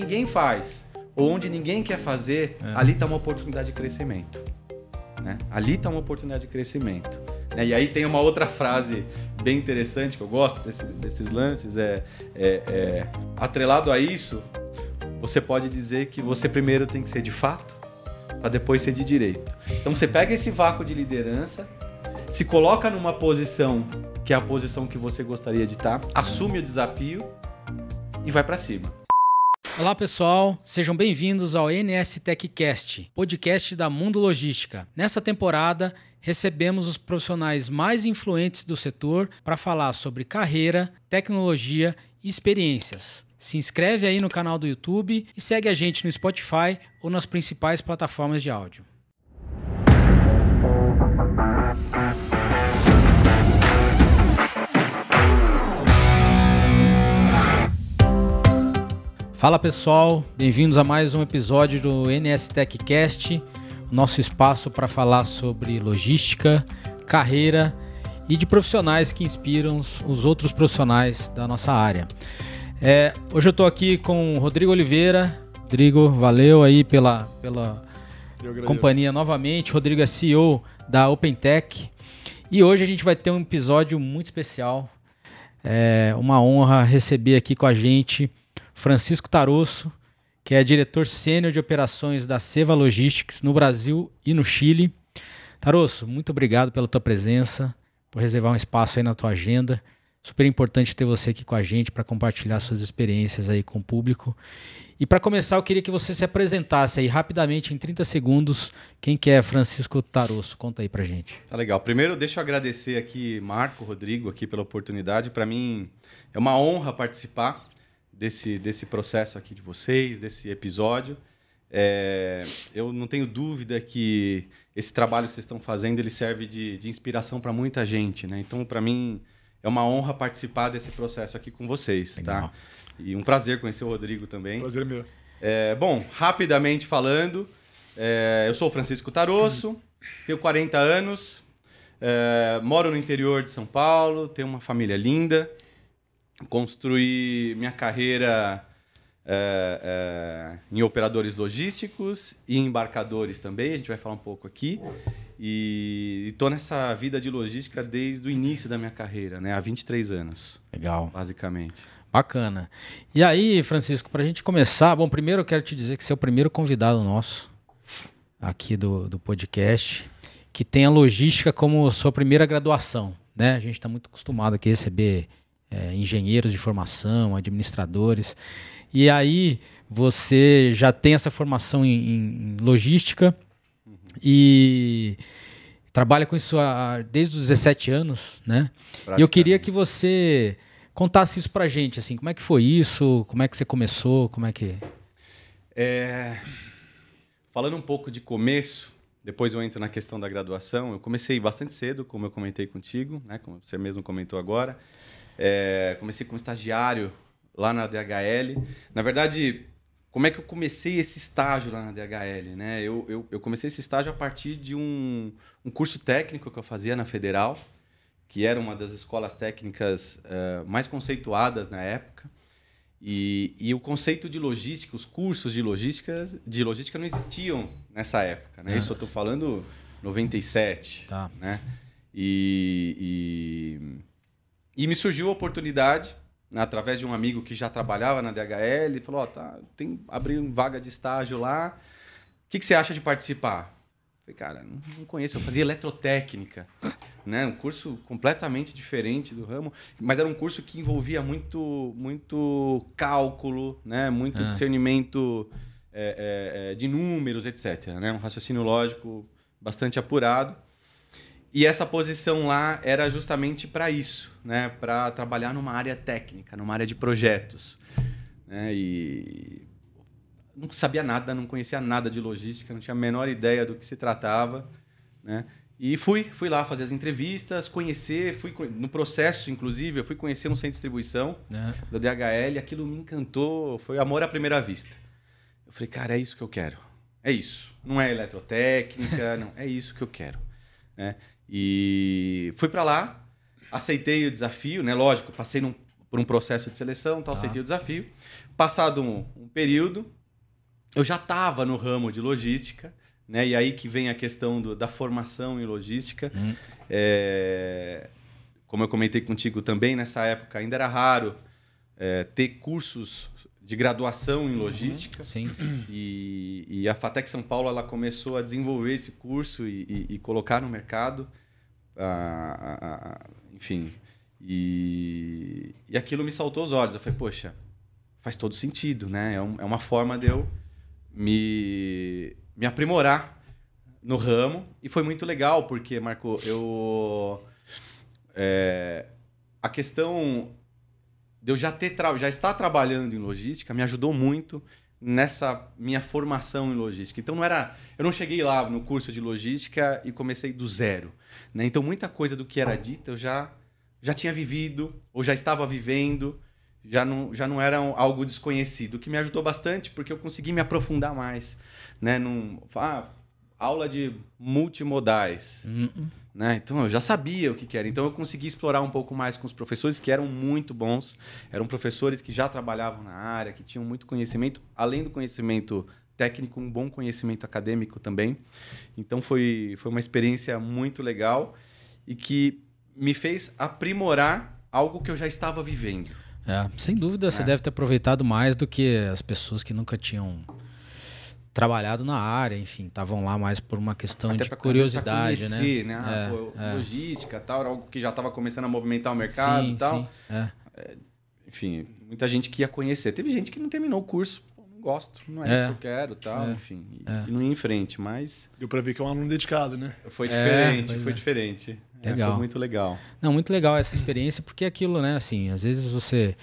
ninguém faz ou onde ninguém quer fazer, é. ali está uma oportunidade de crescimento. Né? Ali está uma oportunidade de crescimento. Né? E aí tem uma outra frase bem interessante que eu gosto desse, desses lances, é, é, é, atrelado a isso, você pode dizer que você primeiro tem que ser de fato, para depois ser de direito. Então você pega esse vácuo de liderança, se coloca numa posição que é a posição que você gostaria de estar, tá, assume o desafio e vai para cima. Olá pessoal, sejam bem-vindos ao NS TechCast, podcast da Mundo Logística. Nessa temporada, recebemos os profissionais mais influentes do setor para falar sobre carreira, tecnologia e experiências. Se inscreve aí no canal do YouTube e segue a gente no Spotify ou nas principais plataformas de áudio. Fala pessoal, bem-vindos a mais um episódio do NS TechCast, o nosso espaço para falar sobre logística, carreira e de profissionais que inspiram os outros profissionais da nossa área. É, hoje eu estou aqui com o Rodrigo Oliveira. Rodrigo, valeu aí pela, pela companhia novamente. Rodrigo é CEO da OpenTech. E hoje a gente vai ter um episódio muito especial. É uma honra receber aqui com a gente Francisco Tarosso, que é diretor sênior de operações da Seva Logistics no Brasil e no Chile. Tarosso, muito obrigado pela tua presença, por reservar um espaço aí na tua agenda. Super importante ter você aqui com a gente para compartilhar suas experiências aí com o público. E para começar, eu queria que você se apresentasse aí rapidamente, em 30 segundos, quem que é Francisco Tarosso. Conta aí para gente. Tá legal. Primeiro, deixa eu agradecer aqui, Marco, Rodrigo, aqui pela oportunidade. Para mim é uma honra participar desse, desse processo aqui de vocês, desse episódio. É, eu não tenho dúvida que esse trabalho que vocês estão fazendo ele serve de, de inspiração para muita gente, né? Então, para mim é uma honra participar desse processo aqui com vocês, tá? Legal. tá? E um prazer conhecer o Rodrigo também. Prazer meu. É, bom, rapidamente falando, é, eu sou o Francisco Tarosso, tenho 40 anos, é, moro no interior de São Paulo, tenho uma família linda construí minha carreira é, é, em operadores logísticos e embarcadores também, a gente vai falar um pouco aqui. E estou nessa vida de logística desde o início da minha carreira, né? há 23 anos. Legal. Basicamente. Bacana. E aí, Francisco, para a gente começar, bom, primeiro eu quero te dizer que você é o primeiro convidado nosso aqui do, do podcast que tem a logística como sua primeira graduação. Né? A gente está muito acostumado aqui a receber é, engenheiros de formação, administradores. E aí você já tem essa formação em, em logística uhum. e trabalha com isso há, desde os 17 anos, né? E eu queria que você contasse isso pra gente, assim, como é que foi isso, como é que você começou, como é que... É... Falando um pouco de começo, depois eu entro na questão da graduação, eu comecei bastante cedo, como eu comentei contigo, né? Como você mesmo comentou agora. É, comecei como estagiário lá na DHL. Na verdade, como é que eu comecei esse estágio lá na DHL? Né? Eu, eu, eu comecei esse estágio a partir de um, um curso técnico que eu fazia na Federal, que era uma das escolas técnicas uh, mais conceituadas na época. E, e o conceito de logística, os cursos de logística, de logística não existiam nessa época. Né? É. Isso eu estou falando 97. Tá. Né? E, e e me surgiu a oportunidade, né, através de um amigo que já trabalhava na DHL, e falou: Ó, oh, tá, tem abrir vaga de estágio lá. O que, que você acha de participar? Falei, cara, não conheço, eu fazia eletrotécnica, né? Um curso completamente diferente do ramo, mas era um curso que envolvia muito, muito cálculo, né? Muito ah. discernimento é, é de números, etc. Né? Um raciocínio lógico bastante apurado. E essa posição lá era justamente para isso, né? Para trabalhar numa área técnica, numa área de projetos. Né? E não sabia nada, não conhecia nada de logística, não tinha a menor ideia do que se tratava, né? E fui, fui lá fazer as entrevistas, conhecer, fui no processo, inclusive, eu fui conhecer um centro de distribuição é. da DHL, aquilo me encantou, foi amor à primeira vista. Eu falei, cara, é isso que eu quero. É isso. Não é eletrotécnica, não, é isso que eu quero. Né? E fui para lá, aceitei o desafio, né? Lógico, passei num por um processo de seleção, tal, tá. aceitei o desafio. Passado um, um período, eu já estava no ramo de logística, né? E aí que vem a questão do, da formação em logística. Hum. É, como eu comentei contigo também, nessa época ainda era raro é, ter cursos de graduação em logística. Sim. E, e, a Fatec São Paulo ela começou a desenvolver esse curso e, e, e colocar no mercado. Enfim. E, e aquilo me saltou os olhos. Eu falei, poxa, faz todo sentido, né? É, um, é uma forma de eu me, me aprimorar no ramo. E foi muito legal, porque, Marco, eu. É, a questão de eu já ter já estar trabalhando em logística me ajudou muito nessa minha formação em logística. Então não era, eu não cheguei lá no curso de logística e comecei do zero, né? Então muita coisa do que era dita eu já já tinha vivido ou já estava vivendo, já não já não era algo desconhecido, o que me ajudou bastante porque eu consegui me aprofundar mais, né? Num, ah, aula de multimodais. Uh -uh. Né? Então eu já sabia o que, que, era. Então eu consegui explorar um pouco mais com os professores que eram muito bons. Eram professores que já trabalhavam na área, que tinham muito conhecimento, além do conhecimento técnico, um bom conhecimento acadêmico também. Então foi, foi uma experiência muito legal e que me fez aprimorar algo que eu já estava vivendo. É, sem dúvida, é. você deve ter aproveitado mais do que as pessoas que nunca tinham trabalhado na área, enfim, estavam lá mais por uma questão Até de curiosidade, conhecer, né? né? Ah, é, pô, é. Logística, tal, era algo que já estava começando a movimentar o mercado sim, e tal. Sim, é. é. Enfim, muita gente que ia conhecer. Teve gente que não terminou o curso, pô, não gosto, não é, isso é. que eu quero, tal, enfim, e, e, não ia em frente, mas deu para ver que é um aluno dedicado, né? Foi diferente, foi diferente. Legal. foi muito legal. Não, muito legal essa experiência, porque é aquilo, né, assim, às vezes você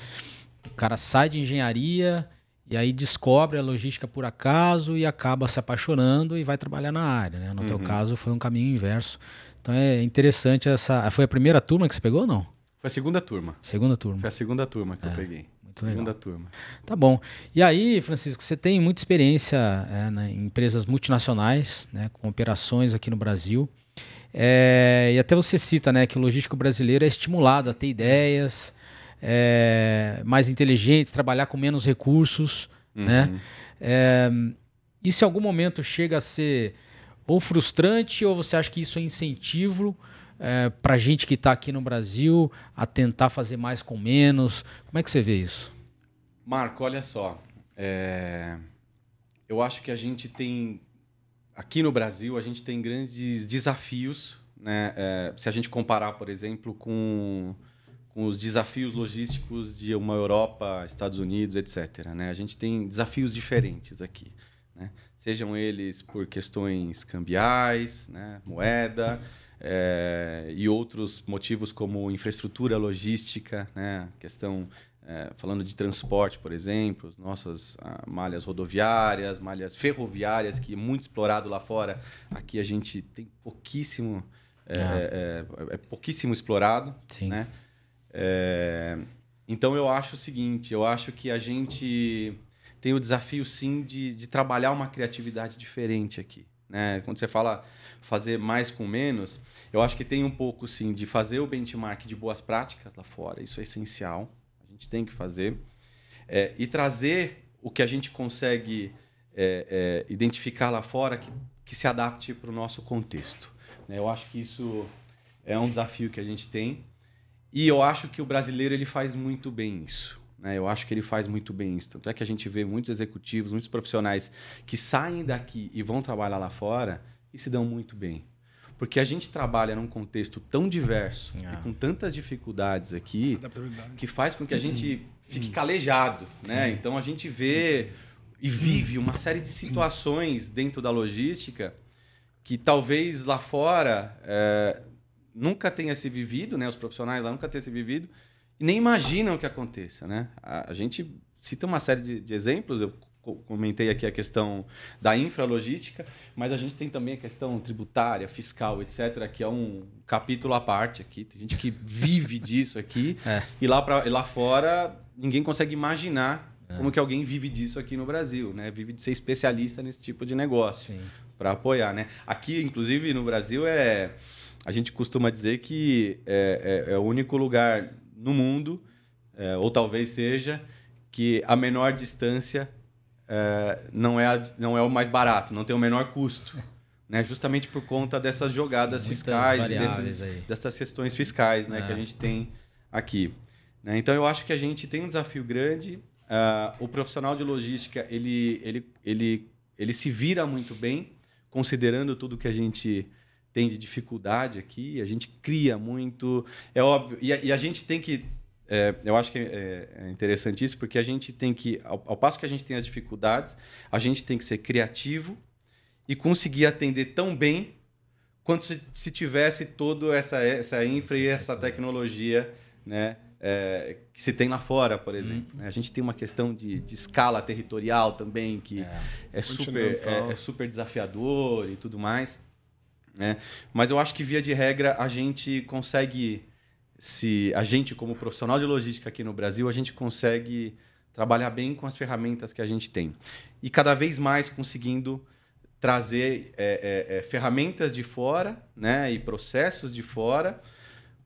o cara sai de engenharia, e aí descobre a logística por acaso e acaba se apaixonando e vai trabalhar na área. Né? No uhum. teu caso foi um caminho inverso. Então é interessante essa. Foi a primeira turma que você pegou ou não? Foi a segunda turma. Segunda turma. Foi a segunda turma que é, eu peguei. Muito segunda legal. turma. Tá bom. E aí, Francisco, você tem muita experiência é, né, em empresas multinacionais, né, com operações aqui no Brasil. É, e até você cita né, que o logístico brasileiro é estimulado a ter ideias, é, mais inteligentes, trabalhar com menos recursos, uhum. né? É, isso em algum momento chega a ser ou frustrante ou você acha que isso é incentivo é, para gente que está aqui no Brasil a tentar fazer mais com menos? Como é que você vê isso? Marco, olha só, é... eu acho que a gente tem aqui no Brasil a gente tem grandes desafios, né? É, se a gente comparar, por exemplo, com com os desafios logísticos de uma Europa, Estados Unidos, etc. Né? A gente tem desafios diferentes aqui. Né? Sejam eles por questões cambiais, né? moeda, é, e outros motivos como infraestrutura logística, né? questão é, falando de transporte, por exemplo, nossas ah, malhas rodoviárias, malhas ferroviárias, que é muito explorado lá fora. Aqui a gente tem pouquíssimo, é, ah. é, é pouquíssimo explorado. Sim. Né? É, então eu acho o seguinte, eu acho que a gente tem o desafio sim de, de trabalhar uma criatividade diferente aqui. Né? Quando você fala fazer mais com menos, eu acho que tem um pouco sim de fazer o benchmark de boas práticas lá fora, isso é essencial, a gente tem que fazer, é, e trazer o que a gente consegue é, é, identificar lá fora que, que se adapte para o nosso contexto. Né? Eu acho que isso é um desafio que a gente tem. E eu acho que o brasileiro ele faz muito bem isso. Né? Eu acho que ele faz muito bem isso. Tanto é que a gente vê muitos executivos, muitos profissionais que saem daqui e vão trabalhar lá fora e se dão muito bem. Porque a gente trabalha num contexto tão diverso ah. e com tantas dificuldades aqui que faz com que a gente fique calejado. Né? Então a gente vê e vive uma série de situações dentro da logística que talvez lá fora é, nunca tenha se vivido, né? Os profissionais lá nunca tenham se vivido e nem imaginam que aconteça, né? A, a gente cita uma série de, de, exemplos, eu comentei aqui a questão da infralogística, mas a gente tem também a questão tributária, fiscal, etc., que é um capítulo à parte aqui. Tem gente que vive disso aqui é. e lá, pra, lá fora ninguém consegue imaginar é. como que alguém vive disso aqui no Brasil, né? Vive de ser especialista nesse tipo de negócio para apoiar, né? Aqui, inclusive, no Brasil é a gente costuma dizer que é, é, é o único lugar no mundo é, ou talvez seja, que a menor distância é, não, é a, não é o mais barato, não tem o menor custo. Né? Justamente por conta dessas jogadas Muitas fiscais, desses, dessas questões fiscais né, É. que a gente tem aqui. né? Então eu acho que a gente tem um desafio grande. Ah, o profissional de logística ele, ele, ele, ele se vira muito bem, considerando tudo que a gente tem de dificuldade aqui. A gente cria muito, é óbvio. E a, e a gente tem que é, eu acho que é, é interessante isso, porque a gente tem que, ao, ao passo que a gente tem as dificuldades, a gente tem que ser criativo e conseguir atender tão bem quanto se, se tivesse toda essa, essa infra e essa tecnologia né, é, que se tem lá fora, por exemplo. né? A gente tem uma questão de, de escala territorial também, que É. é, super, é, é super desafiador e tudo mais. Né? Mas eu acho que, via de regra, a gente consegue se a gente como profissional de logística aqui no Brasil a gente consegue trabalhar bem com as ferramentas que a gente tem e cada vez mais conseguindo trazer é, é, é, ferramentas de fora né e processos de fora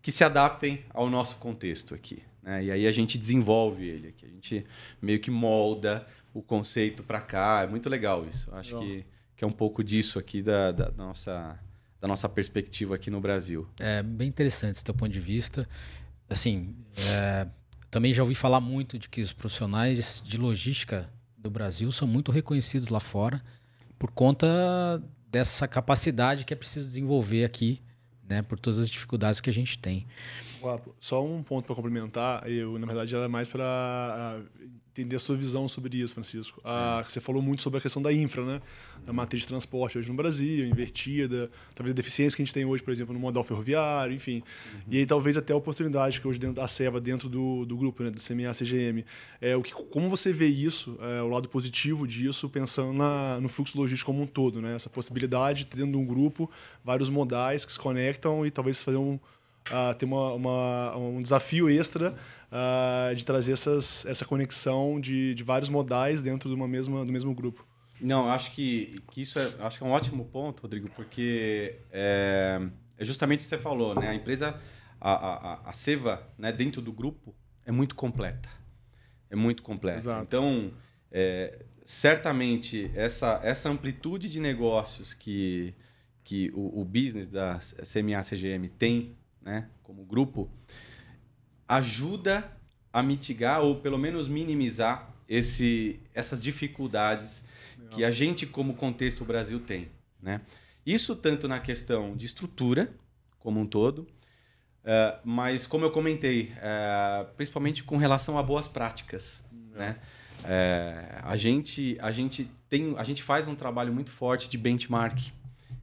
que se adaptem ao nosso contexto aqui né? e aí a gente desenvolve ele aqui a gente meio que molda o conceito para cá é muito legal isso acho Legal. que, que é um pouco disso aqui da, da nossa da nossa perspectiva aqui no Brasil É bem interessante esse teu ponto de vista. Assim, é, também já ouvi falar muito de que os profissionais de logística do Brasil são muito reconhecidos lá fora por conta dessa capacidade que é preciso desenvolver aqui, né, por todas as dificuldades que a gente tem. Só um ponto para complementar. Eu, na verdade, era mais para entender a sua visão sobre isso, Francisco. Ah, Você falou muito sobre a questão da infra, né? Da matriz de transporte hoje no Brasil, invertida, talvez a deficiência que a gente tem hoje, por exemplo, no modal ferroviário, enfim. E aí talvez até a oportunidade que hoje dentro da SEVA, dentro do, do grupo, né, do CMA-CGM. É, o que, como você vê isso, é, o lado positivo disso, pensando na, no fluxo logístico como um todo, né? Essa possibilidade de um grupo vários modais que se conectam e talvez fazer um, ah, ter uma, uma- um desafio extra ah, de trazer essas, essa conexão de, de vários modais dentro de uma mesma, do mesmo grupo. Não, acho que, que isso é, acho que é um ótimo ponto, Rodrigo, porque é, é justamente o que você falou, né? A empresa, a, a, a- a Seva, né, dentro do grupo, é muito completa. É muito completa. Exato. Então, é, certamente, essa, essa amplitude de negócios que, que o, o business da CMA-CGM tem, né, como grupo, ajuda a mitigar ou pelo menos minimizar esse, essas dificuldades que a gente, como contexto Brasil, tem. Né? Isso tanto na questão de estrutura, como um todo, eh, mas como eu comentei, eh, principalmente com relação a boas práticas. Né? Eh, a, gente, a, gente tem, a gente faz um trabalho muito forte de benchmark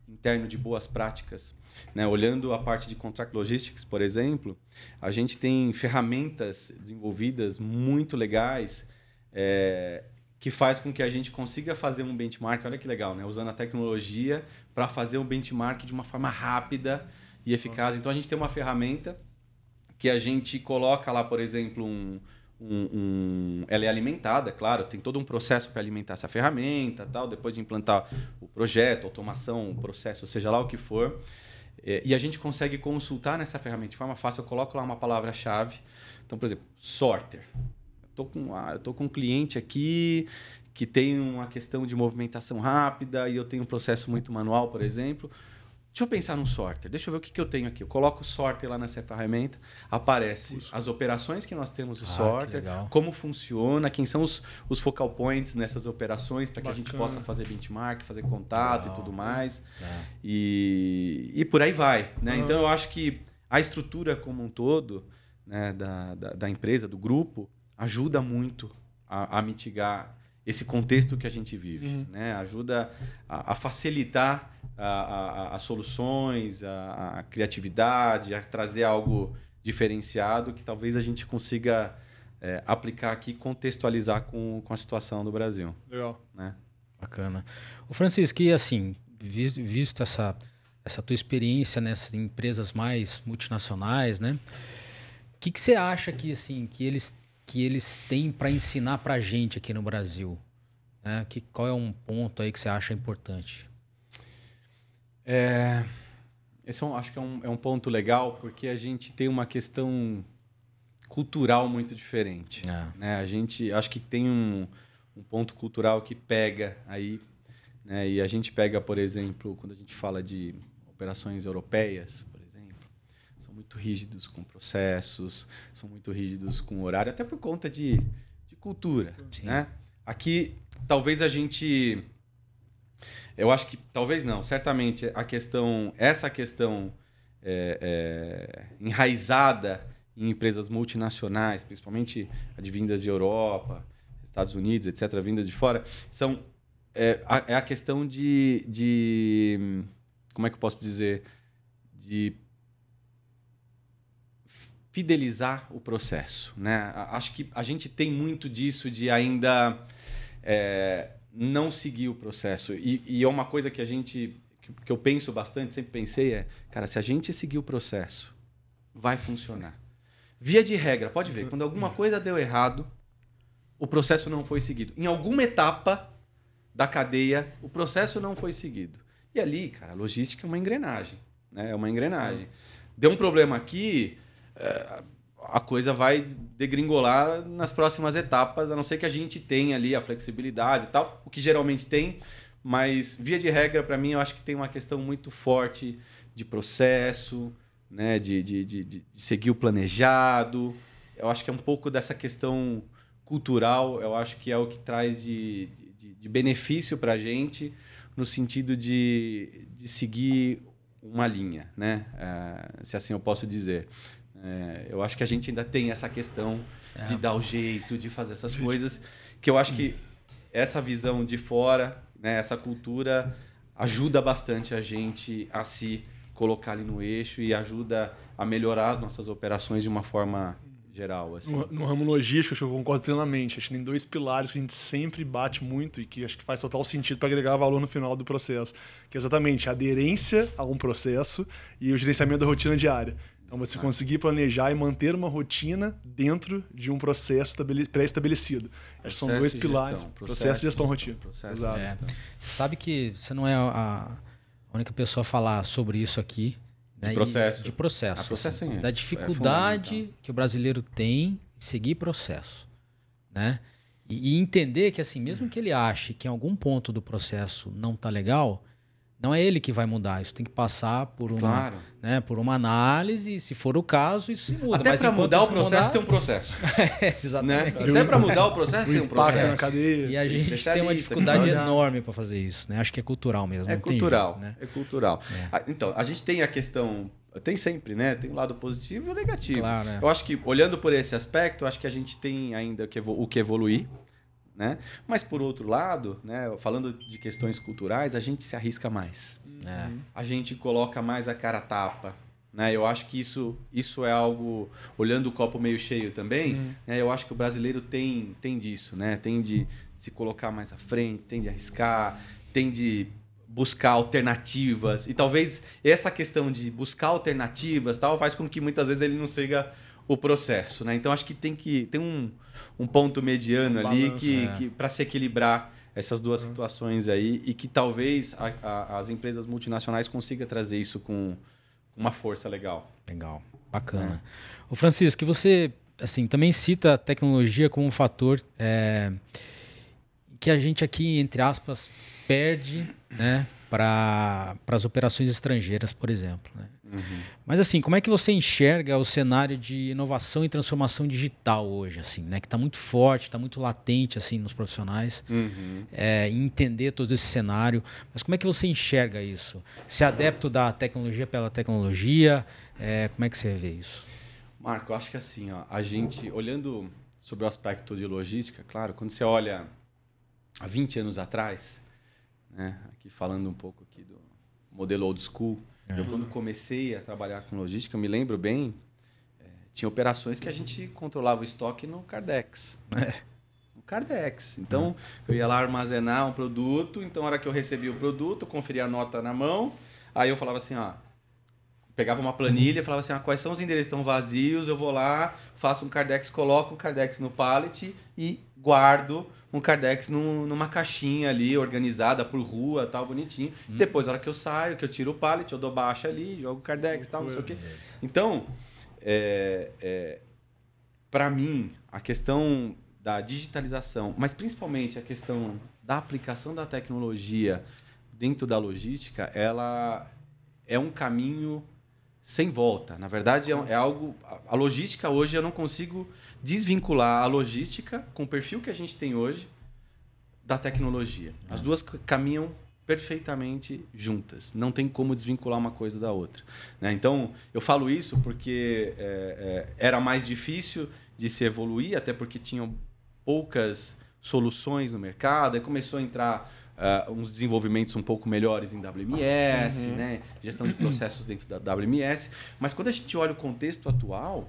interno de boas práticas. Né? Olhando a parte de contract logistics, por exemplo, a gente tem ferramentas desenvolvidas muito legais é, que faz com que a gente consiga fazer um benchmark, olha que legal, né? usando a tecnologia para fazer um benchmark de uma forma rápida e eficaz. Então a gente tem uma ferramenta que a gente coloca lá, por exemplo, um, um- um- ela é alimentada, claro, tem todo um processo para alimentar essa ferramenta, tal, depois de implantar o projeto, automação, o processo, seja lá o que for. É, E a gente consegue consultar nessa ferramenta de forma fácil. Eu coloco lá uma palavra-chave. Então, por exemplo, sorter. Tô com, ah, eu com um cliente aqui que tem uma questão de movimentação rápida e eu tenho um processo muito manual, por exemplo. Deixa eu pensar num sorter. Deixa eu ver o que, que eu tenho aqui. Eu coloco o sorter lá nessa ferramenta, aparece as operações que nós temos do Ah, sorter, como funciona, quem são os, os focal points nessas operações para que a gente possa fazer benchmark, fazer contato Legal. e tudo mais. né? E, e por aí vai. Né? Aham. Então eu acho que a estrutura como um todo né, da, da, da empresa, do grupo, ajuda muito a, a mitigar esse contexto que a gente vive. Uhum. Né? Ajuda a, a facilitar as soluções, a, a criatividade, a trazer algo diferenciado que talvez a gente consiga é, aplicar aqui e contextualizar com, com a situação do Brasil. Legal. Né? Bacana. O Francisco, e assim, vis- visto essa, essa tua experiência nessas empresas mais multinacionais, né? O que, que você acha que, assim, que eles, que eles têm para ensinar para a gente aqui no Brasil? Né? Que, qual é um ponto aí que você acha importante? É, esse é um- acho que é um, é um ponto legal, porque a gente tem uma questão cultural muito diferente. É. Né? A gente acho que tem um, um ponto cultural que pega aí, né? E a gente pega, por exemplo, quando a gente fala de operações europeias, muito rígidos com processos, são muito rígidos com horário, até por conta de, de cultura, Sim. né? Aqui, talvez a gente eu acho que talvez não, certamente a questão, essa questão é, é, enraizada em empresas multinacionais, principalmente advindas de Europa, Estados Unidos, etc., vindas de fora, são é, a, é a questão de, de como é que eu posso dizer, de fidelizar o processo, né? Acho que a gente tem muito disso de ainda é, não seguir o processo. E, e é uma coisa que a gente, que, eu penso bastante, sempre pensei, é, cara, se a gente seguir o processo, vai funcionar. Via de regra, pode ver, quando alguma coisa deu errado, o processo não foi seguido. Em alguma etapa da cadeia, o processo não foi seguido. E ali, cara, a logística é uma engrenagem. Né? É uma engrenagem. Deu um problema aqui, a coisa vai degringolar nas próximas etapas, a não ser que a gente tenha ali a flexibilidade e tal, o que geralmente tem, mas via de regra, para mim, eu acho que tem uma questão muito forte de processo, né? de, de, de, de seguir o planejado. Eu acho que é um pouco dessa questão cultural, eu acho que é o que traz de, de, de benefício para a gente, no sentido de, de seguir uma linha, né? Eh, se assim eu posso dizer. Eh, eu acho que a gente ainda tem essa questão de dar o jeito, de fazer essas coisas, que eu acho que essa visão de fora, né, essa cultura, ajuda bastante a gente a se colocar ali no eixo e ajuda a melhorar as nossas operações de uma forma geral. Assim. No, no ramo logístico, acho que eu concordo plenamente. Acho que tem dois pilares que a gente sempre bate muito e que acho que faz total sentido para agregar valor no final do processo, que é exatamente a aderência a um processo e o gerenciamento da rotina diária. Então, você conseguir planejar e manter uma rotina dentro de um processo estabele- pré-estabelecido. Acho que são Processo dois e pilares. gestão, processo, gestão, rotina. processo e Exato. É. Você sabe que você não é a, a única pessoa a falar sobre isso aqui. Né? De E- processo. de processo. Processo assim, é- da é dificuldade fundamental. que o brasileiro tem em seguir processo. Né? E, e entender que, assim, mesmo que ele ache que em algum ponto do processo não tá legal, não é ele que vai mudar. Isso tem que passar por uma, Claro. né, por uma análise, e se for o caso, isso se muda. Até para mudar o processo mudar- tem um processo. É, né? exatamente. Até para mudar o processo O tem um processo. na cadeia. E a gente tem uma dificuldade olhar. enorme para fazer isso, né? Acho que é cultural mesmo. É não tem cultural, jeito, né? é cultural. É. Ah, Então, a gente tem a questão, tem sempre, né? Tem o lado positivo e o negativo. Claro, é. Eu acho que, olhando por esse aspecto, acho que a gente tem ainda o que evoluir, né? Mas, por outro lado, né? falando de questões culturais, a gente se arrisca mais. É. A gente coloca mais a cara tapa. Né? Eu acho que isso, isso é algo, olhando o copo meio cheio também, né? eu acho que o brasileiro tem, tem disso, né? tem de se colocar mais à frente, tem de arriscar, tem de buscar alternativas. E talvez essa questão de buscar alternativas tal faz com que muitas vezes ele não siga o processo. Né? Então acho que tem que tem um, um ponto mediano Um ali balanço, que, é. que para se equilibrar essas duas situações aí e que talvez a- a- as empresas multinacionais consigam trazer isso com uma força legal. Legal, bacana. O Francisco, que você assim também cita a tecnologia como um fator é, que a gente aqui, entre aspas, perde né, para as operações estrangeiras, por exemplo. Né? Mas assim, como é que você enxerga o cenário de inovação e transformação digital hoje, assim, né? Que está muito forte, está muito latente assim nos profissionais, é, em entender todo esse cenário. Mas como é que você enxerga isso? Ser adepto da tecnologia pela tecnologia, é, como é que você vê isso? Marco, eu acho que assim, ó, a gente, olhando sobre o aspecto de logística, claro, quando você olha há 20 anos atrás, né, aqui falando um pouco aqui do modelo old school, eu quando comecei a trabalhar com logística, eu me lembro bem, eh, tinha operações que a gente controlava o estoque no Cardex. No Cardex. Então, eu ia lá armazenar um produto, então a hora que eu recebia o produto, eu conferia a nota na mão, aí eu falava assim, ó, pegava uma planilha e falava assim, ah, quais são os endereços que estão vazios, eu vou lá, faço um Cardex, coloco um Cardex no pallet e guardo um Cardex num- numa caixinha ali, organizada por rua, tal, bonitinho. Depois, na hora que eu saio, que eu tiro o pallet, eu dou baixa ali, jogo o Cardex, tal, não sei o quê. Então, é, para mim, a questão da digitalização, mas principalmente a questão da aplicação da tecnologia dentro da logística, ela é um caminho sem volta. Na verdade, é, é algo. A logística hoje eu não consigo desvincular a logística com o perfil que a gente tem hoje da tecnologia. As duas caminham perfeitamente juntas. Não tem como desvincular uma coisa da outra. Né? Então, eu falo isso porque é, é, era mais difícil de se evoluir, até porque tinham poucas soluções no mercado. Aí começou a entrar uh, uns desenvolvimentos um pouco melhores em WMS, uhum. né? gestão de processos dentro da WMS. Mas quando a gente olha o contexto atual,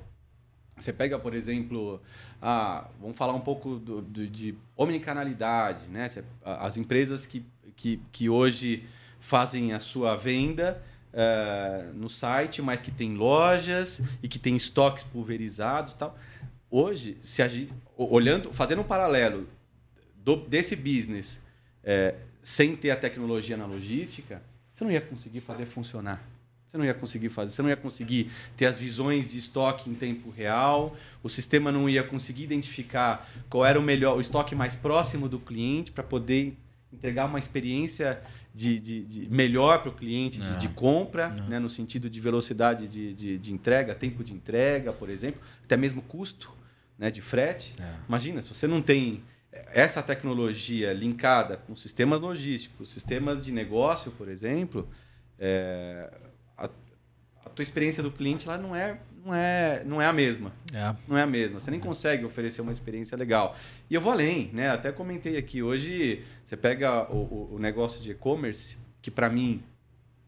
você pega, por exemplo, a, vamos falar um pouco do, do, de omnicanalidade, né? as empresas que, que, que hoje fazem a sua venda uh, no site, mas que tem lojas e que tem estoques pulverizados tal. Hoje, se a gente, olhando, fazendo um paralelo do, desse business é, sem ter a tecnologia na logística, você não ia conseguir fazer funcionar. Você não ia conseguir fazer, você não ia conseguir ter as visões de estoque em tempo real, o sistema não ia conseguir identificar qual era o melhor, o estoque mais próximo do cliente para poder entregar uma experiência de, de, de melhor para o cliente de, de, compra, né, no sentido de velocidade de, entrega, tempo de entrega, por exemplo, até mesmo custo né, de frete. É. Imagina, se você não tem essa tecnologia linkada com sistemas logísticos, sistemas de negócio, por exemplo, é, tua experiência do cliente lá não é, não é, não é a mesma. É. Não é a mesma. Você nem consegue oferecer uma experiência legal. E eu vou além, né? Até comentei aqui hoje, você pega o, o negócio de e-commerce, que para mim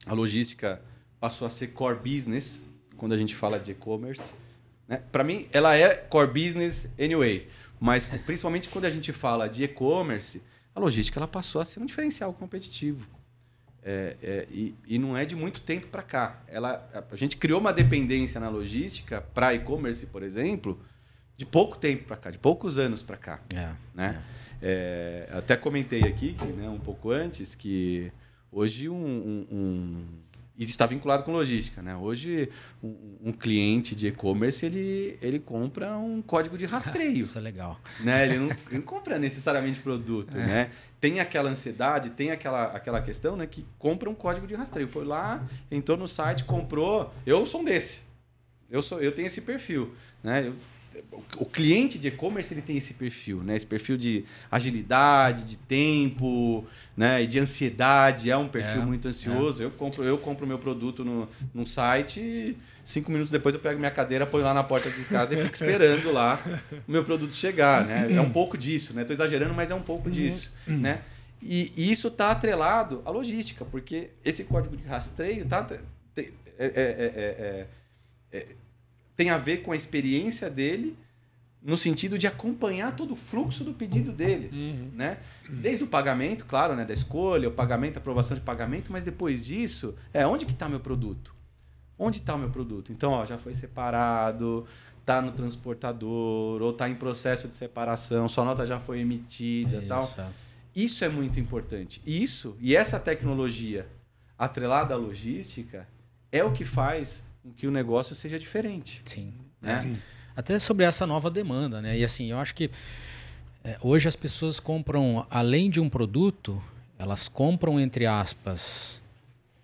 a logística passou a ser core business quando a gente fala de e-commerce. Né? Para mim, ela é core business anyway. Mas principalmente quando a gente fala de e-commerce, a logística ela passou a ser um diferencial competitivo. É, é, e, e, não é de muito tempo para cá. Ela, a gente criou uma dependência na logística para e-commerce, por exemplo, de pouco tempo para cá, de poucos anos para cá. É, né? É. até comentei aqui, né, um pouco antes, que hoje um, um, um e está vinculado com logística, né? Hoje, um, um cliente de e-commerce, ele, ele compra um código de rastreio. Isso é legal. Né? Ele, não, não compra necessariamente produto, é. né? Tem aquela ansiedade, tem aquela, aquela questão, né? Que compra um código de rastreio. Foi lá, entrou no site, comprou. Eu sou um desse. Eu, sou, eu tenho esse perfil, né? Eu, o cliente de e-commerce ele tem esse perfil, né? Esse perfil de agilidade, de tempo, né? E de ansiedade. É um perfil é, muito ansioso. É. Eu compro, eu compro meu produto no, num site. E cinco minutos depois eu pego minha cadeira, ponho lá na porta de casa e fico esperando lá o meu produto chegar, né? É um pouco disso, né? Estou exagerando, mas é um pouco uhum. disso, né? E, e isso está atrelado à logística, porque esse código de rastreio tá, é, é, é, tem a ver com a experiência dele no sentido de acompanhar todo o fluxo do pedido dele, uhum. né? Desde o pagamento, claro, né, da escolha, o pagamento, a aprovação de pagamento, mas depois disso, é onde que está meu produto? Onde está o meu produto? Então, ó, já foi separado, está no transportador ou está em processo de separação, sua nota já foi emitida, Isso. tal. É. Isso é muito importante. Isso e essa tecnologia atrelada à logística é o que faz com que o negócio seja diferente. Sim. Né? Até sobre essa nova demanda, né? E assim, eu acho que é, hoje as pessoas compram, além de um produto, elas compram, entre aspas,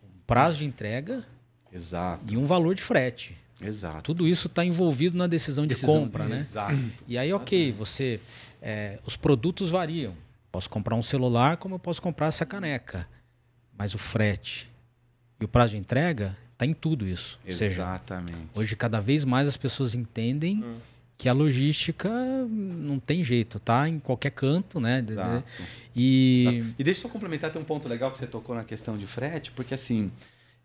um prazo de entrega Exato. e um valor de frete. Exato. Tudo isso está envolvido na decisão, decisão de compra, né? Exato. E aí, ok, você. É, os produtos variam. Posso comprar um celular como eu posso comprar essa caneca. Mas o frete e o prazo de entrega Está em tudo isso. Exatamente. Seja, hoje, cada vez mais as pessoas entendem hum. que a logística não tem jeito, tá? Em qualquer canto, né? Exato. E... Exato. e deixa eu só complementar, tem um ponto legal que você tocou na questão de frete, porque assim,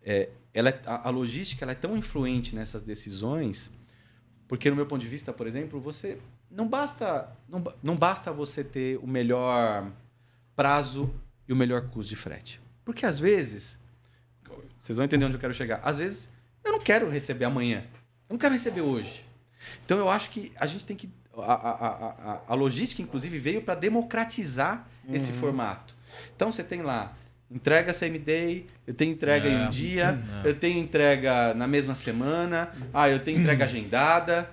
é, ela é, a, a, logística ela é tão influente nessas decisões, porque no meu ponto de vista, por exemplo, você não basta, não, não basta você ter o melhor prazo e o melhor custo de frete. Porque às vezes vocês vão entender onde eu quero chegar. Às vezes, eu não quero receber amanhã. Eu não quero receber hoje. Então, eu acho que a gente tem que. A, a, a, a logística, inclusive, veio para democratizar uhum. esse formato. Então, você tem lá entrega same day, eu tenho entrega é. em um dia, é. eu tenho entrega na mesma semana, ah, eu tenho entrega agendada.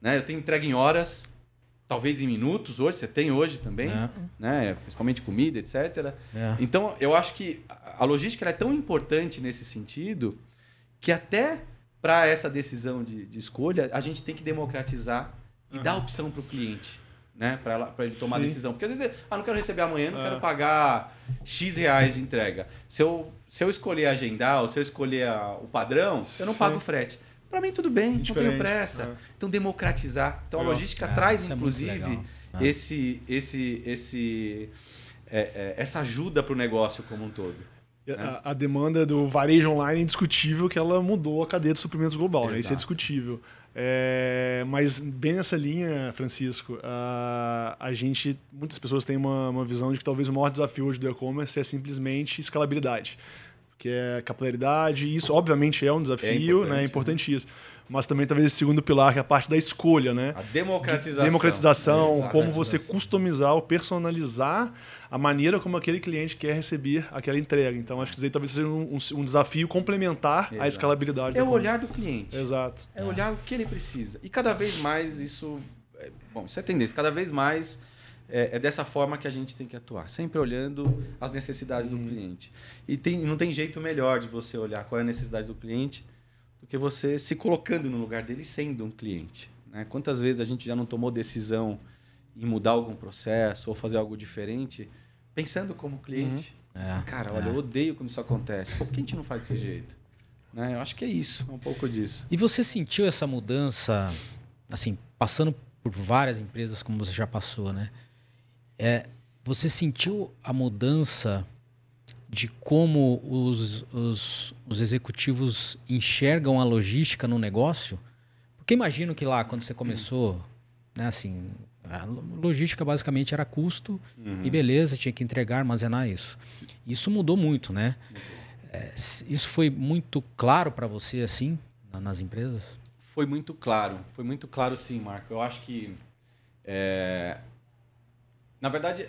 né? Eu tenho entrega em horas, talvez em minutos hoje, você tem hoje também, É. né? Principalmente comida, etc. É. Então, eu acho que a logística ela é tão importante nesse sentido que até para essa decisão de, de escolha, a gente tem que democratizar e dar opção para o cliente. Né, para ele tomar a Sim. decisão. Porque às vezes, ah, não quero receber amanhã, não É. quero pagar X reais de entrega. Se eu, se eu escolher agendar, ou se eu escolher a- o padrão, eu não Sim. pago frete. Para mim, tudo bem, não tenho pressa. é. Então, democratizar. Então, a Legal. logística Ah, traz, isso é muito inclusive. Ah. esse, esse, esse, é, é, essa ajuda para o negócio como um todo. E A, a demanda do varejo online é indiscutível que ela mudou a cadeia de suprimentos global, né? Isso é discutível. É, mas bem nessa linha, Francisco, a, a gente, muitas pessoas têm uma, uma visão de que talvez o maior desafio hoje do e-commerce é simplesmente escalabilidade. Que é capilaridade, e isso obviamente é um desafio, importante, né? né? É importantíssimo. Mas também talvez esse segundo pilar, que é a parte da escolha, né? A democratização. democratização, Exato. como você customizar ou personalizar a maneira como aquele cliente quer receber aquela entrega. Então, acho que isso aí talvez seja um, um- um desafio complementar à Exato. escalabilidade. É o olhar do cliente. Exato. É olhar o que ele precisa. E cada vez mais isso. é- bom, isso é tendência. Cada vez mais é, é dessa forma que a gente tem que atuar. Sempre olhando as necessidades Uhum. do cliente. E tem, não tem jeito melhor de você olhar qual é a necessidade do cliente do que você se colocando no lugar dele sendo um cliente. né? Quantas vezes a gente já não tomou decisão em mudar algum processo ou fazer algo diferente pensando como cliente? É. Cara, olha, eu odeio quando isso acontece. Por que a gente não faz desse jeito? Né? Eu acho que é isso, é um pouco disso. E você sentiu essa mudança, assim, passando por várias empresas como você já passou, né? É, você sentiu a mudança de como os, os, os executivos enxergam a logística no negócio? Porque imagino que lá, quando você começou, né, assim, a lo- logística basicamente era custo Uhum. e beleza, tinha que entregar, armazenar isso. Isso mudou muito, né? É, isso foi muito claro para você, assim, na- nas empresas? Foi muito claro, foi muito claro sim, Marco. Eu acho que. é, Na verdade,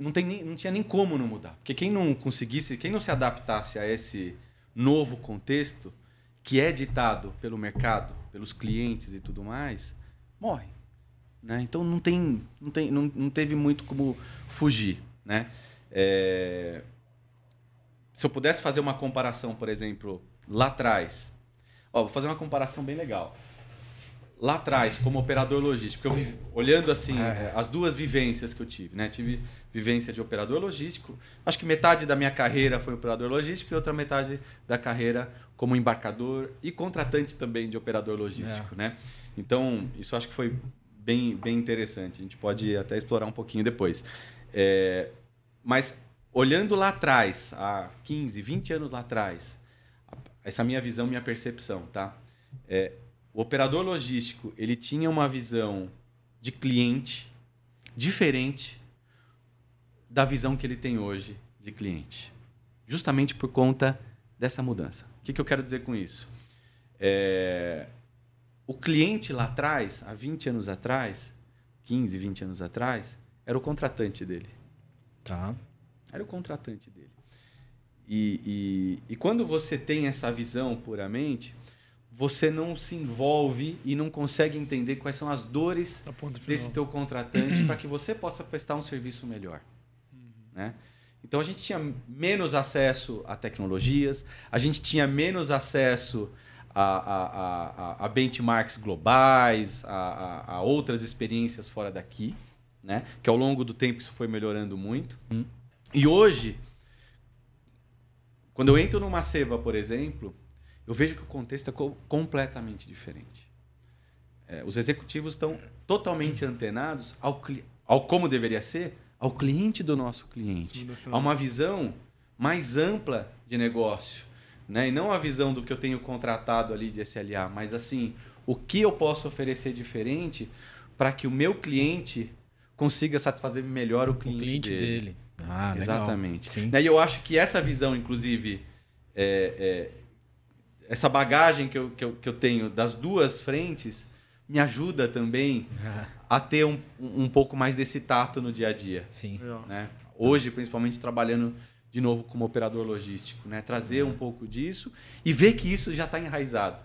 não, tem nem- não tinha nem como não mudar. Porque quem não conseguisse, quem não se adaptasse a esse novo contexto, que é ditado pelo mercado, pelos clientes e tudo mais, morre. Né? Então não, tem, não, tem, não, não teve muito como fugir. Né? É, Se eu pudesse fazer uma comparação, por exemplo, lá atrás, Ó, vou fazer uma comparação bem legal. Lá atrás, como operador logístico, eu vi- olhando assim eh, as duas vivências que eu tive, né? Tive vivência de operador logístico. Acho que metade da minha carreira foi operador logístico e outra metade da carreira como embarcador e contratante também de operador logístico, né? Então, isso acho que foi bem, bem interessante. A gente pode até explorar um pouquinho depois. É, mas olhando lá atrás, há 15, 20 anos lá atrás, essa é minha visão, minha percepção, tá? É, o operador logístico, ele tinha uma visão de cliente diferente da visão que ele tem hoje de cliente. Justamente por conta dessa mudança. O que, que eu quero dizer com isso? É, o cliente lá atrás, há 20 anos atrás, 15, 20 anos atrás, era o contratante dele. Tá. Era o contratante dele. E, e, e quando você tem essa visão puramente, você não se envolve e não consegue entender quais são as dores desse teu contratante para que você possa prestar um serviço melhor. Né? Então a gente tinha menos acesso a tecnologias, a gente tinha menos acesso a, a, a, a- benchmarks globais, a, a- a outras experiências fora daqui, né? que ao longo do tempo isso foi melhorando muito. Hum. E hoje, quando eu entro numa ceva, por exemplo, eu vejo que o contexto é co- completamente diferente. É, os executivos estão totalmente antenados ao, ao como deveria ser, ao cliente do nosso cliente, a uma visão mais ampla de negócio, né? E não a visão do que eu tenho contratado ali de SLA, mas assim, o que eu posso oferecer diferente para que o meu cliente consiga satisfazer melhor o O cliente, cliente dele. dele. Ah, legal. Exatamente. Sim. Né, E eu acho que essa visão, inclusive, é, é, essa bagagem que eu, que, eu, que eu tenho das duas frentes, me ajuda também a ter um, um pouco mais desse tato no dia a dia. Sim. Né? Hoje, principalmente trabalhando de novo como operador logístico, né? trazer um pouco disso e ver que isso já está enraizado.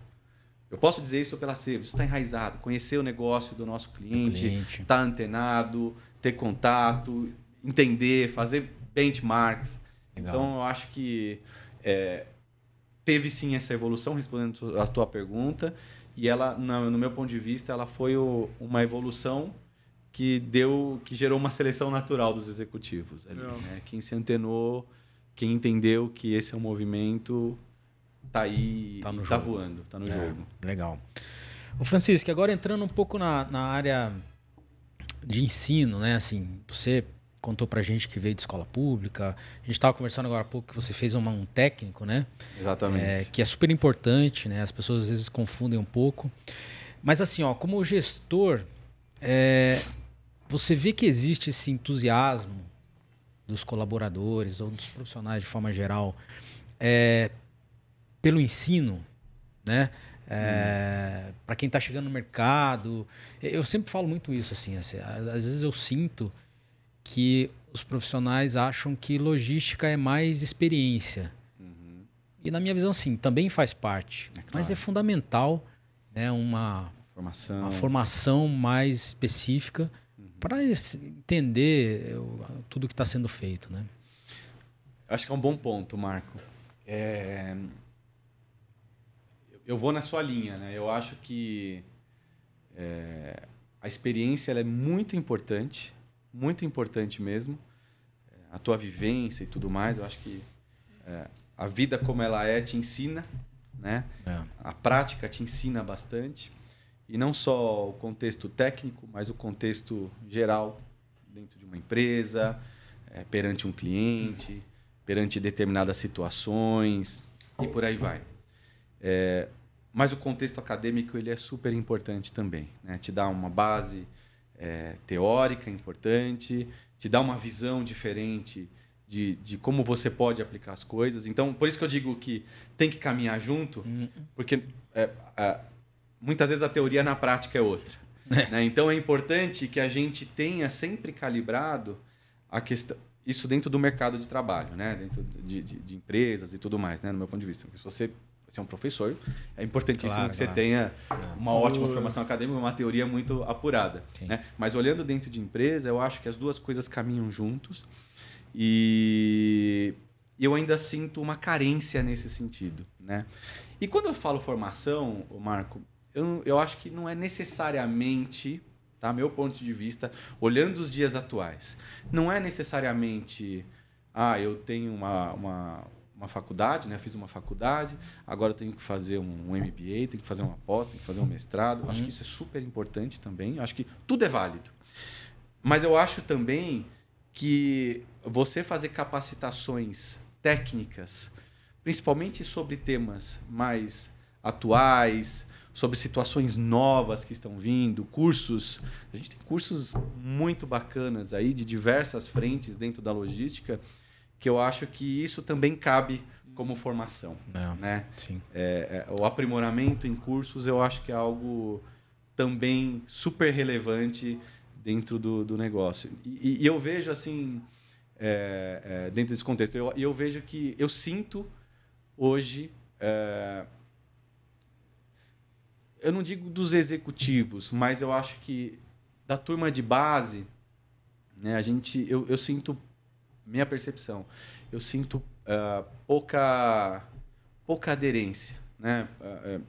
Eu posso dizer isso pela Sevo, isso está enraizado. Conhecer o negócio do nosso cliente, estar tá antenado, ter contato, entender, fazer benchmarks. Legal. Então, eu acho que é, teve sim essa evolução, respondendo a tua pergunta, e ela, no meu ponto de vista, ela foi o, uma evolução que deu, que gerou uma seleção natural dos executivos. Ali, né? Quem se antenou, quem entendeu que esse é um movimento, tá aí, tá, no tá voando, tá no é, jogo. Legal. O Francisco, agora entrando um pouco na, na área de ensino, né? Assim, você contou pra gente que veio de escola pública. A gente estava conversando agora há pouco que você fez uma, um técnico, né? Exatamente. É, que é super importante, né? As pessoas às vezes confundem um pouco. Mas assim, ó, como gestor, é, você vê que existe esse entusiasmo dos colaboradores ou dos profissionais de forma geral é, pelo ensino, né? É, hum. Para quem está chegando no mercado, eu sempre falo muito isso assim, assim, às vezes eu sinto que os profissionais acham que logística é mais experiência. Uhum. E na minha visão, sim, também faz parte. É claro. Mas é fundamental né, uma, formação. uma formação mais específica uhum. para entender tudo que está sendo feito. Né? Acho que é um bom ponto, Marco. É... Eu vou na sua linha. Né? Eu acho que é... a experiência é muito importante muito importante mesmo. É, a tua vivência e tudo mais, eu acho que é, a vida como ela é te ensina, né? É. A prática te ensina bastante. E não só o contexto técnico, mas o contexto geral dentro de uma empresa, é, perante um cliente, perante determinadas situações e por aí vai. É, mas o contexto acadêmico ele é super importante também, né? Te dá uma base é, teórica importante, te dá uma visão diferente de, de como você pode aplicar as coisas. Então, por isso que eu digo que tem que caminhar junto, uhum. porque é, muitas vezes a teoria na prática é outra. É. Né? Então, é importante que a gente tenha sempre calibrado a questão isso dentro do mercado de trabalho, né? dentro de, de, de empresas e tudo mais, né? no meu ponto de vista. Porque se você você é um professor, é importantíssimo claro, que você tenha uma ótima formação acadêmica, uma teoria muito apurada. Né? Mas olhando dentro de empresa, eu acho que as duas coisas caminham juntos e eu ainda sinto uma carência nesse sentido. Né? E quando eu falo formação, Marco, eu, eu acho que não é necessariamente, tá? meu ponto de vista, olhando os dias atuais, não é necessariamente, ah, eu tenho uma, uma uma faculdade, né? Fiz uma faculdade, agora tenho que fazer um, MBA, tenho que fazer uma pós, tenho que fazer um mestrado. Uhum. Acho que isso é super importante também. Acho que tudo é válido. Mas eu acho também que você fazer capacitações técnicas, principalmente sobre temas mais atuais, sobre situações novas que estão vindo, cursos. A gente tem cursos muito bacanas aí de diversas frentes dentro da logística que eu acho que isso também cabe como formação. É, né? Sim. É, é, o aprimoramento em cursos eu acho que é algo também super relevante dentro do, do negócio. E, e eu vejo assim, é, é, dentro desse contexto, eu, eu vejo que eu sinto hoje. É, eu não digo dos executivos, mas eu acho que da turma de base, né, a gente, eu, eu sinto minha percepção, eu sinto uh, pouca, pouca aderência, né? Uh,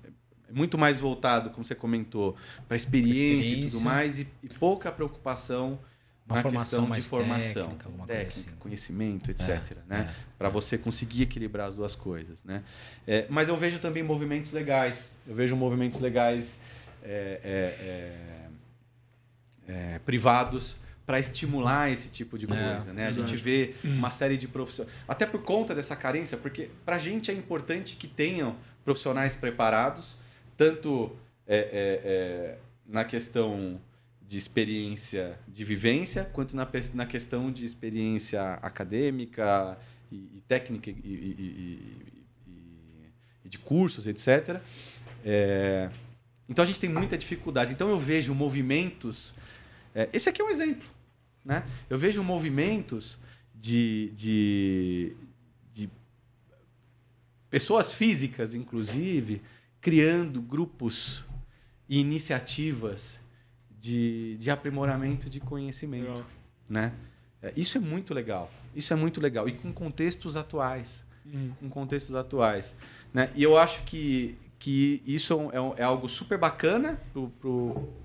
é muito mais voltado, como você comentou, para experiência, experiência, e tudo mais, e, e pouca preocupação Uma na questão de formação, técnica, técnica assim. conhecimento, etc. É, né? É. Para você conseguir equilibrar as duas coisas. Né? É, mas eu vejo também movimentos legais. Eu vejo movimentos legais é, é, privados para estimular esse tipo de é, coisa. É, né? A gente vê uma série de profissionais. Até por conta dessa carência, porque para a gente é importante que tenham profissionais preparados, tanto é, é, é, na questão de experiência de vivência, quanto na, na questão de experiência acadêmica e, e técnica e, e, e, de cursos, etc. É, então a gente tem muita dificuldade. Então eu vejo movimentos. esse aqui é um exemplo. Né? Eu vejo movimentos de, de, de pessoas físicas, inclusive, criando grupos e iniciativas de, de aprimoramento de conhecimento. Legal. Né? É, Isso é muito legal. Isso é muito legal. E com contextos atuais. Uhum. Com contextos atuais. Né? E eu acho que, que isso é, um- é algo super bacana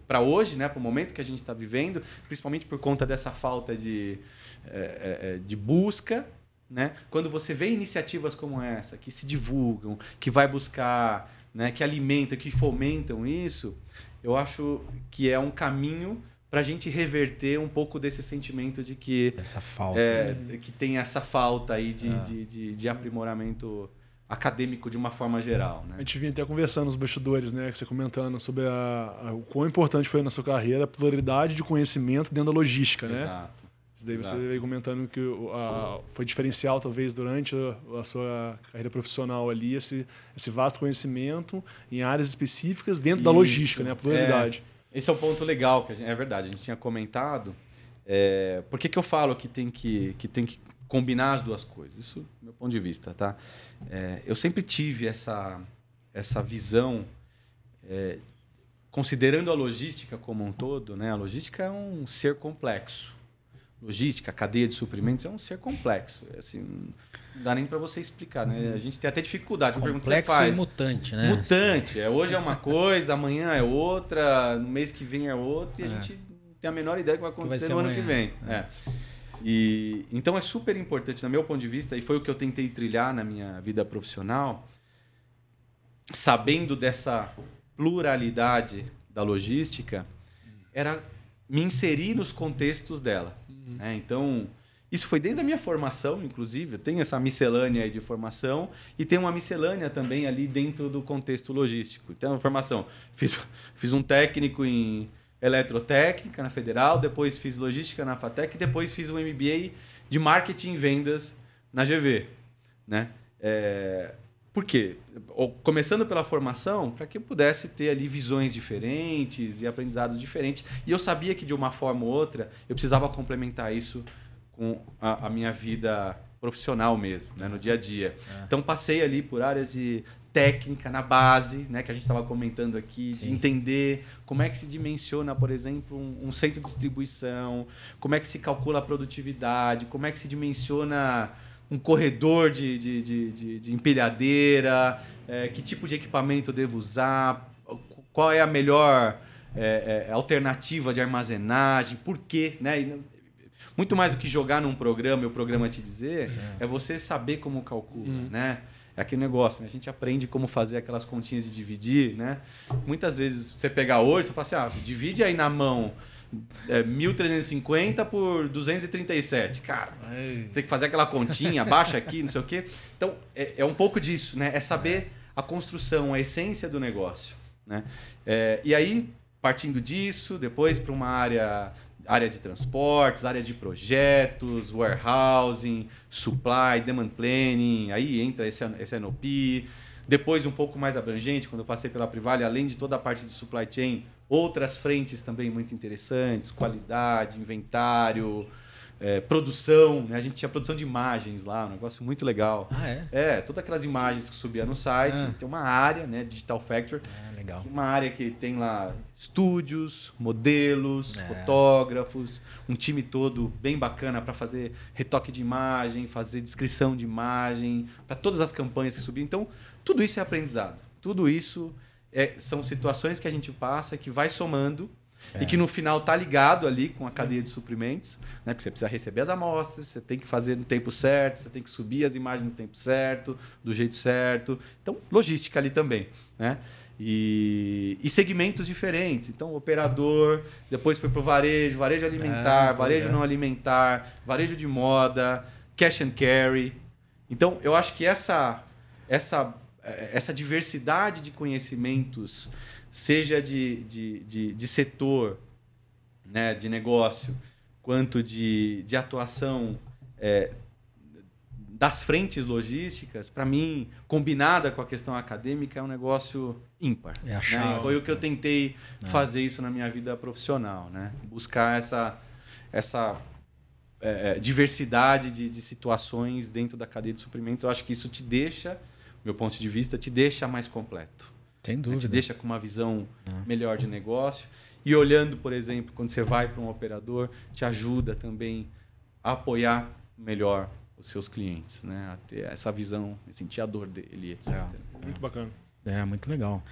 para hoje, né? para o momento que a gente está vivendo, principalmente por conta dessa falta de, é, é, é, de busca. Né? Quando você vê iniciativas como essa, que se divulgam, que vai buscar, né? que alimentam, que fomentam isso, eu acho que é um caminho para a gente reverter um pouco desse sentimento de que Essa falta. é, que tem essa falta aí de, Ah. de, de, de aprimoramento acadêmico de uma forma geral, A né? gente vinha até conversando nos bastidores, né? Você comentando sobre a, a- o quão importante foi na sua carreira a pluralidade de conhecimento dentro da logística, né? Exato. Isso daí Exato. você veio comentando que a- foi diferencial, talvez, durante a, a sua carreira profissional ali, esse, esse vasto conhecimento em áreas específicas dentro da Isso. logística, né? A pluralidade. Esse é o ponto legal, que a gente- é verdade, a gente tinha comentado. É, por que, que eu falo que tem que, que tem que combinar as duas coisas? Isso do meu ponto de vista, tá? É, eu sempre tive essa, essa visão, é, considerando a logística como um todo, né? A logística é um ser complexo. Logística, cadeia de suprimentos é um ser complexo. É Assim, não dá nem para você explicar, né? A gente tem até dificuldade. Pergunto, você Complexo faz? e mutante, né? Mutante. É, hoje é uma coisa, amanhã é outra, no mês que vem é outra, e a É. gente não tem a menor ideia do que vai vai acontecer ser no ano que vem. É. E, então é super importante, no meu ponto de vista, e foi o que eu tentei trilhar na minha vida profissional, sabendo dessa pluralidade da logística, era me inserir nos contextos dela. né? Então, isso foi desde a minha formação, inclusive. Eu tenho essa miscelânea aí de formação e tem uma miscelânea também ali dentro do contexto logístico. Então, formação. Fiz, fiz um técnico em eletrotécnica na Federal, depois fiz logística na FATEC e depois fiz um MBA de marketing e vendas na GV. Né? É, por quê? Começando pela formação, para que eu pudesse ter ali visões diferentes e aprendizados diferentes. E eu sabia que de uma forma ou outra eu precisava complementar isso com a, a minha vida profissional mesmo, né, no dia a dia. Então passei ali por áreas de técnica na base, né, que a gente estava comentando aqui, de Sim. entender como é que se dimensiona, por exemplo, um, um centro de distribuição, como é que se calcula a produtividade, como é que se dimensiona um corredor de, de, de, de- de empilhadeira, é, que tipo de equipamento eu devo usar, qual é a melhor é, é, alternativa de armazenagem, por quê, né? E muito mais do que jogar num programa e o programa te dizer, é, você saber como calcula, né? É aquele negócio, né? A gente aprende como fazer aquelas continhas de dividir, né? Muitas vezes você pegar hoje, você fala assim, ah, divide aí na mão é, 1.350 por 237. Cara, tem que fazer aquela continha, baixa aqui, não sei o quê. Então, é, é um pouco disso, né? É saber a construção, a essência do negócio, né? É, e aí, partindo disso, depois para uma área, área de transportes, área de projetos, warehousing, supply, demand planning, aí entra esse, esse NOP. Depois, um pouco mais abrangente, quando eu passei pela Privale, além de toda a parte de supply chain, outras frentes também muito interessantes, qualidade, inventário, é, produção. Né? A gente tinha produção de imagens lá, um negócio muito legal. Ah, é? É, todas aquelas imagens que subia no site, Ah. tem uma área, né, Digital Factory, Ah, legal. uma área que tem lá estúdios, modelos, É. fotógrafos, um time todo bem bacana para fazer retoque de imagem, fazer descrição de imagem, para todas as campanhas que subiam. Então, tudo isso é aprendizado. Tudo isso é- são situações que a gente passa que vai somando É. e que no final tá ligado ali com a cadeia de suprimentos, né? Porque você precisa receber as amostras, você tem que fazer no tempo certo, você tem que subir as imagens no tempo certo, do jeito certo. Então, logística ali também, né? E, e segmentos diferentes. Então, operador, depois foi para o varejo, varejo alimentar, Ah, varejo é. não alimentar, varejo de moda, cash and carry. Então, eu acho que essa, essa, eh, essa diversidade de conhecimentos, seja de, de, de, de setor, né, de negócio, quanto de, de atuação eh, das frentes logísticas, para mim, combinada com a questão acadêmica, é um negócio ímpar. É a né? Foi o que eu tentei É. fazer isso na minha vida profissional, né? Buscar essa, essa é, é, diversidade de, de situações dentro da cadeia de suprimentos. Eu acho que isso te deixa, meu ponto de vista, te deixa mais completo. Sem dúvida. Te deixa com uma visão melhor de negócio. E olhando, por exemplo, quando você vai para um operador, te ajuda também a apoiar melhor os seus clientes, né? A ter essa visão, sentir a dor dele, etc. Muito bacana. É, muito legal.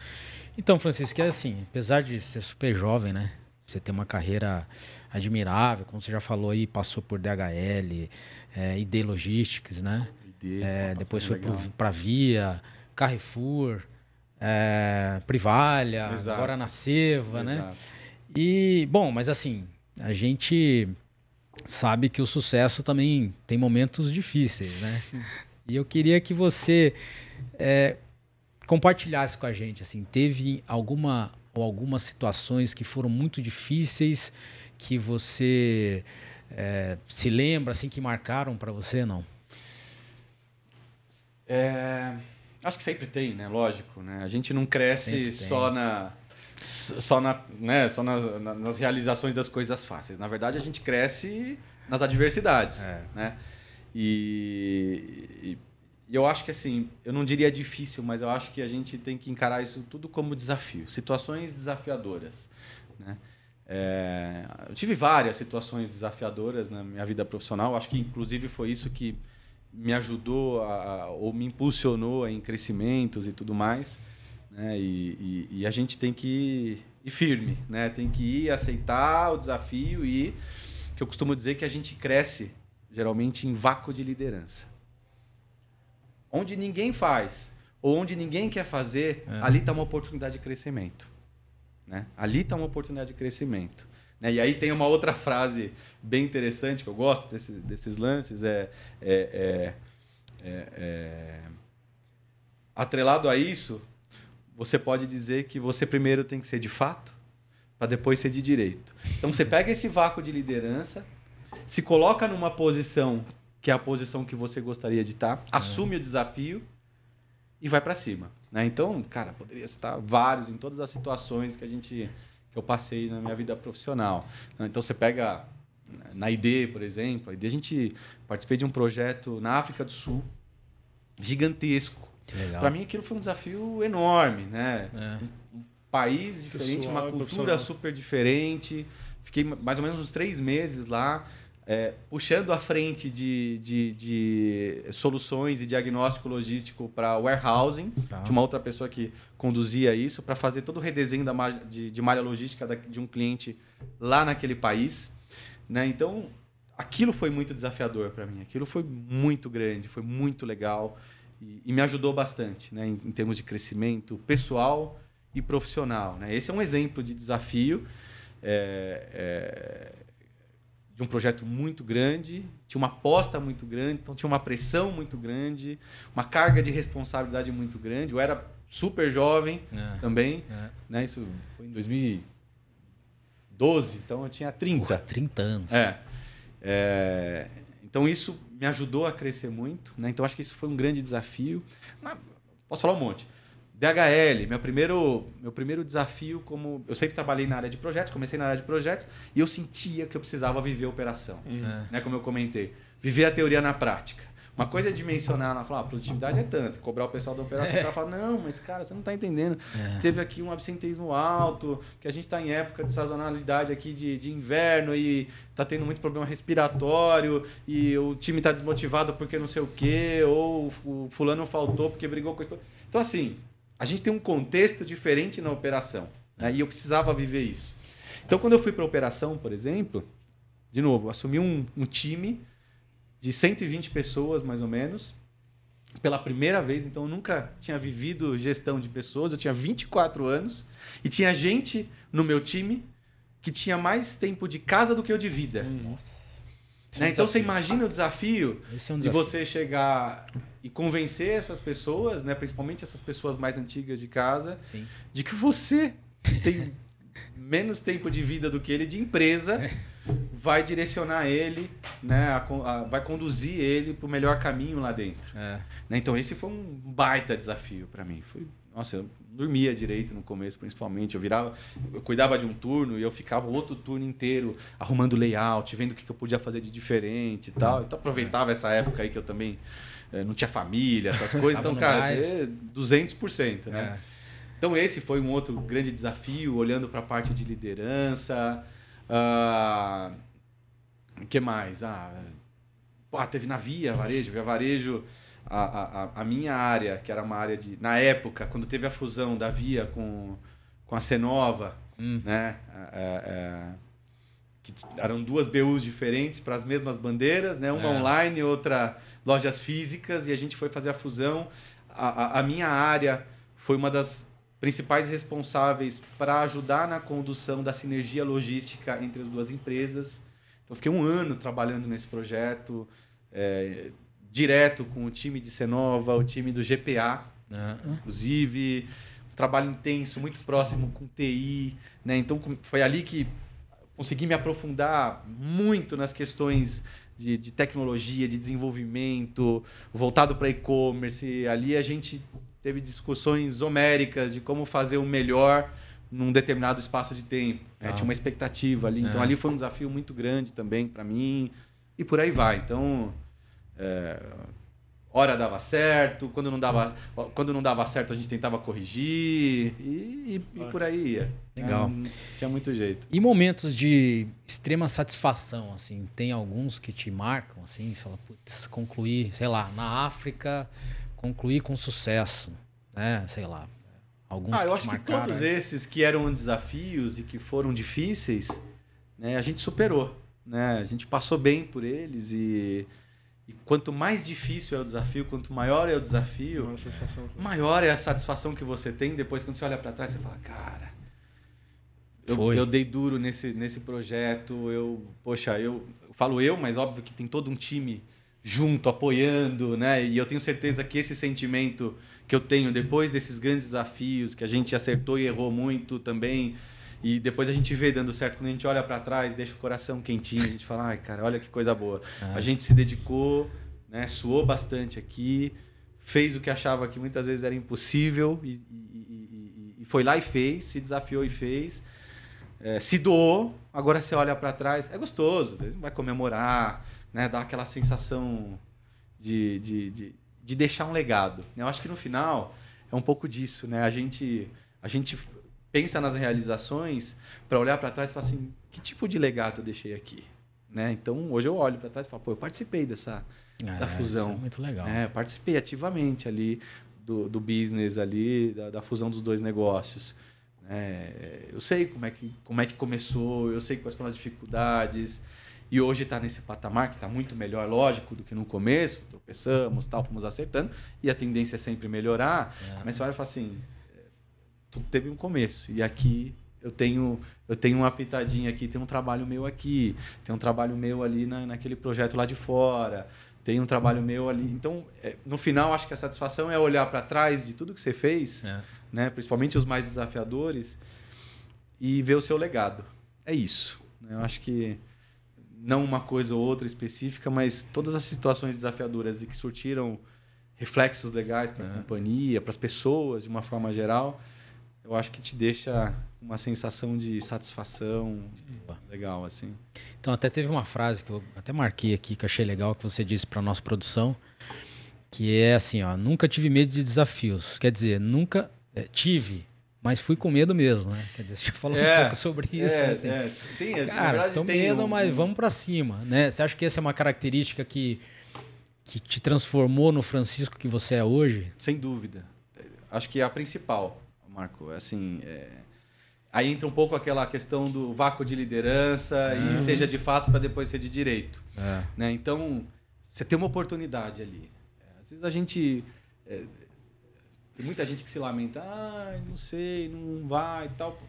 Então, Francisco, é assim, apesar de ser super jovem, né? Você tem uma carreira admirável, como você já falou aí, passou por DHL, é, ID Logistics, né? ID, É, depois foi para Via, Carrefour, é, Privalha, Exato. agora na Seva, né? E, bom, mas assim, a gente sabe que o sucesso também tem momentos difíceis, né? E eu queria que você é, compartilhasse com a gente, assim, teve alguma ou algumas situações que foram muito difíceis que você é, se lembra, assim, que marcaram para você, não? É, acho que sempre tem, né? Lógico, né? A gente não cresce só na só na, né? Só nas, na- nas realizações das coisas fáceis. Na verdade, a gente cresce nas adversidades, É. né? E, e- e eu acho que assim, eu não diria difícil, mas eu acho que a gente tem que encarar isso tudo como desafio, situações desafiadoras, né? É, eu tive várias situações desafiadoras na minha vida profissional. Acho que inclusive foi isso que me ajudou a, ou me impulsionou em crescimentos e tudo mais. Né? E, e- e a gente tem que ir, ir firme, né? Tem que ir aceitar o desafio e que eu costumo dizer que a gente cresce geralmente em vácuo de liderança. Onde ninguém faz ou onde ninguém quer fazer, ali está uma oportunidade de crescimento. Né? Ali está uma oportunidade de crescimento. Né? E aí tem uma outra frase bem interessante que eu gosto desse- desses lances é, é, é- é- é- atrelado a isso, você pode dizer que você primeiro tem que ser de fato para depois ser de direito. Então você pega esse vácuo de liderança, se coloca numa posição que é a posição que você gostaria de estar, assume o desafio e vai para cima. Né? Então, cara, poderia citar vários em todas as situações que a gente que eu passei na minha vida profissional. né? Então você pega na ID, por exemplo, a ID a gente participei de um projeto na África do Sul gigantesco. Para mim aquilo foi um desafio enorme, né? É. Um país diferente, Pessoal uma cultura super diferente. Fiquei mais ou menos uns três meses lá, é, puxando à frente de, de, de soluções e diagnóstico logístico para warehousing. Tá. Tinha uma outra pessoa que conduzia isso para fazer todo o redesenho da malha, de, de malha logística da- de um cliente lá naquele país. Né? Então, aquilo foi muito desafiador para mim. Aquilo foi muito grande, foi muito legal e, e me ajudou bastante né? em, em termos de crescimento pessoal e profissional. Né? Esse é um exemplo de desafio é, é, de um projeto muito grande, tinha uma aposta muito grande, então tinha uma pressão muito grande, uma carga de responsabilidade muito grande. Eu era super jovem É. também, É. né? Isso foi em 2012, então eu tinha 30. Porra, 30 anos. É. É, Então isso me ajudou a crescer muito, né? Então acho que isso foi um grande desafio. Posso falar um monte. DHL, meu primeiro, meu primeiro desafio como eu sempre trabalhei na área de projetos, comecei na área de projetos e eu sentia que eu precisava viver a operação, É. né? Como eu comentei, viver a teoria na prática. Uma coisa é dimensionar, ela fala, ah, a produtividade é tanto, cobrar o pessoal da operação, o cara fala, não, mas cara, você não está entendendo. Teve aqui um absenteísmo alto, que a gente está em época de sazonalidade aqui de, de inverno e tá tendo muito problema respiratório e o time está desmotivado porque não sei o quê, ou o fulano faltou porque brigou com isso. Então, assim, a gente tem um contexto diferente na operação, né? e eu precisava viver isso. Então, quando eu fui para a operação, por exemplo, de novo, assumi um, um time de 120 pessoas, mais ou menos, pela primeira vez. Então, eu nunca tinha vivido gestão de pessoas. Eu tinha 24 anos e tinha gente no meu time que tinha mais tempo de casa do que eu de vida. Nossa. Né? Então, você imagina o desafio Esse é um de desafio. você chegar e convencer essas pessoas, né, principalmente essas pessoas mais antigas de casa, Sim. de que você tem menos tempo de vida do que ele de empresa, vai direcionar ele, né, a a- vai conduzir ele para o melhor caminho lá dentro. É. né? Então esse foi um baita desafio para mim. Foi, nossa, não dormia direito no começo, principalmente. Eu virava, eu cuidava de um turno e eu ficava o outro turno inteiro arrumando layout, vendo o que que eu podia fazer de diferente e tal. Então aproveitava essa época aí que eu também eh, não tinha família, essas coisas. Então, cara, você 200%, né? É. Então esse foi um outro grande desafio, olhando para a parte de liderança. O uh, que mais? Ah, pô, teve na Via Varejo, Via Varejo, a, a, a, minha área, que era uma área de. Na época, quando teve a fusão da Via com, com a Cenova, hum. né? É, é, que eram duas BUs diferentes para as mesmas bandeiras, né? Uma é. online, outra lojas físicas, e a gente foi fazer a fusão. A, a, a minha área foi uma das principais responsáveis para ajudar na condução da sinergia logística entre as duas empresas. Então, fiquei um ano trabalhando nesse projeto, é, direto com o time de Cenova, o time do GPA, uhum. inclusive. Um trabalho intenso, muito próximo com TI. Né? Então, foi ali que consegui me aprofundar muito nas questões de, de tecnologia, de desenvolvimento, voltado para e-commerce. Ali a gente teve discussões homéricas de como fazer o melhor num determinado espaço de tempo. Né? Ah. Tinha uma expectativa ali. Então, é. ali foi um desafio muito grande também para mim. E por aí vai. Então, é, hora dava certo, quando não dava, quando não dava certo a gente tentava corrigir e, e, e por aí ia. Legal. É, tinha muito jeito. E momentos de extrema satisfação, assim, tem alguns que te marcam, assim, você fala, putz, concluir, sei lá, na África, concluir com sucesso, né, sei lá. Alguns ah, eu acho marcaram, que todos né? esses que eram desafios e que foram difíceis, né, a gente superou, né, a gente passou bem por eles e e quanto mais difícil é o desafio, quanto maior é o desafio, maior é a satisfação que você tem. Depois, quando você olha para trás, você fala: Cara, eu, eu, dei duro nesse, nesse projeto. Eu, poxa, eu, eu falo eu, mas óbvio que tem todo um time junto, apoiando, né? E eu tenho certeza que esse sentimento que eu tenho depois desses grandes desafios, que a gente acertou e errou muito também, e depois a gente vê dando certo. Quando a gente olha para trás, deixa o coração quentinho. A gente fala, ai, cara, olha que coisa boa. A gente se dedicou, né, suou bastante aqui, fez o que achava que muitas vezes era impossível e, e, e, e foi lá e fez, se desafiou e fez. É, se doou, agora você olha para trás, é gostoso, vai comemorar, né, dá aquela sensação de, de, de, de deixar um legado. Eu acho que no final é um pouco disso, né? A gente, a gente pensa nas realizações para olhar para trás e falar assim, que tipo de legado eu deixei aqui? Né? Então, hoje eu olho para trás e falo, pô, eu participei dessa é, da fusão. é muito legal. É, participei ativamente ali do, do business ali, da, da fusão dos dois negócios. É, eu sei como é, que, como é que começou, eu sei quais foram as dificuldades. E hoje está nesse patamar que está muito melhor, lógico, do que no começo. Tropeçamos, tal, fomos acertando. E a tendência é sempre melhorar. É. Mas você olha e fala assim, tudo teve um começo. E aqui eu tenho eu tenho uma pitadinha aqui, tem um trabalho meu aqui, tem um trabalho meu ali na, naquele projeto lá de fora, tem um trabalho meu ali. Então, é, no final, acho que a satisfação é olhar para trás de tudo que você fez, é. né? principalmente os mais desafiadores, e ver o seu legado. É isso. Né? Eu acho que não uma coisa ou outra específica, mas todas as situações desafiadoras e que surtiram reflexos legais para a é. companhia, para as pessoas de uma forma geral, eu acho que te deixa uma sensação de satisfação legal, assim. Então, até teve uma frase que eu até marquei aqui, que eu achei legal, que você disse para nossa produção, que é assim, ó, nunca tive medo de desafios. Quer dizer, nunca é, tive, mas fui com medo mesmo, né? Quer dizer, você já falou é, um pouco sobre isso. É, assim. é. Tem, Cara, tô medo, um... mas vamos para cima, né? Você acha que essa é uma característica que, que te transformou no Francisco que você é hoje? Sem dúvida. Acho que é a principal. Marco. Assim, é... aí entra um pouco aquela questão do vácuo de liderança é. e seja de fato para depois ser de direito. É. Né? Então, você tem uma oportunidade ali. É, às vezes a gente é, tem muita gente que se lamenta, ah, não sei, não vai e tal.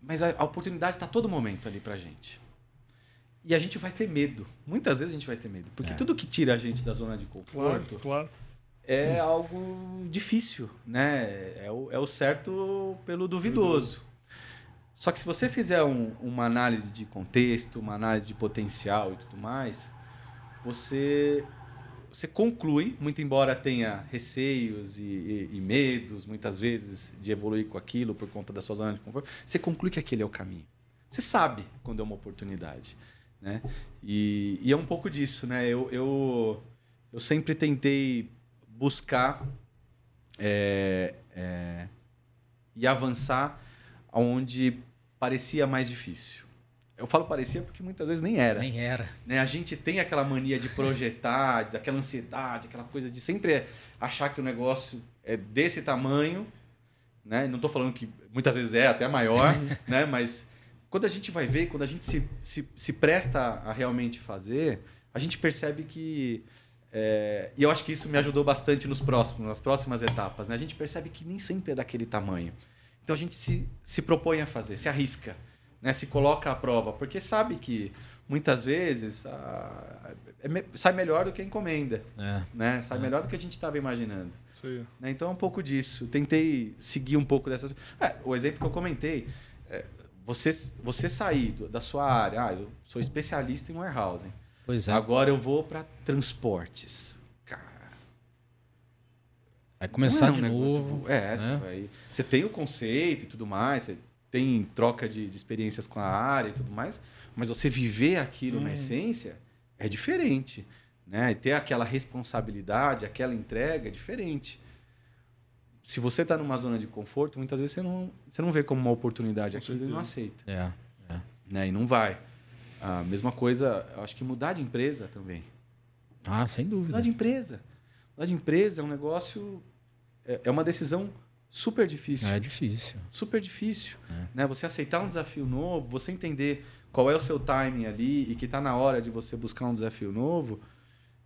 Mas a, a oportunidade está todo momento ali para gente. E a gente vai ter medo. Muitas vezes a gente vai ter medo. Porque é. tudo que tira a gente da zona de conforto claro, claro é algo difícil, né? É o, é o certo pelo duvidoso. Só que se você fizer um, uma análise de contexto, uma análise de potencial e tudo mais, você você conclui, muito embora tenha receios e, e, e, medos, muitas vezes, de evoluir com aquilo por conta da sua zona de conforto, você conclui que aquele é o caminho. Você sabe quando é uma oportunidade. Né? E, e é um pouco disso. Né? Eu, eu, eu sempre tentei buscar é, é, e avançar onde parecia mais difícil. Eu falo parecia porque muitas vezes nem era. Nem era. Né? A gente tem aquela mania de projetar, daquela ansiedade, aquela coisa de sempre achar que o negócio é desse tamanho. Né? Não estou falando que muitas vezes é até maior, né? mas quando a gente vai ver, quando a gente se, se, se presta a realmente fazer, a gente percebe que. É, e eu acho que isso me ajudou bastante nos próximos, nas próximas etapas. Né? A gente percebe que nem sempre é daquele tamanho. Então a gente se, se propõe a fazer, se arrisca né, se coloca à prova, porque sabe que muitas vezes a, é, sai melhor do que a encomenda, é. né? Sai é. melhor do que a gente estava imaginando. Né? Então é um pouco disso. tentei seguir um pouco dessas. É, o exemplo que eu comentei, é, você você sair da sua área, ah, eu sou especialista em warehousing. Pois é. Agora eu vou para transportes. Cara, Vai começar é um de novo. É, né? você, vai, você tem o conceito e tudo mais, você tem troca de, de, experiências com a área e tudo mais, mas você viver aquilo hum. na essência é diferente. Né? E ter aquela responsabilidade, aquela entrega é diferente. Se você está numa zona de conforto, muitas vezes você não, você não vê como uma oportunidade aquilo e não aceita. É, é. Né? E não vai. A mesma coisa, acho que mudar de empresa também. Ah, sem dúvida. Mudar de empresa. Mudar de empresa é um negócio. É, é uma decisão super difícil. É difícil. Super difícil. É. Né? Você aceitar um desafio novo, você entender qual é o seu timing ali e que está na hora de você buscar um desafio novo.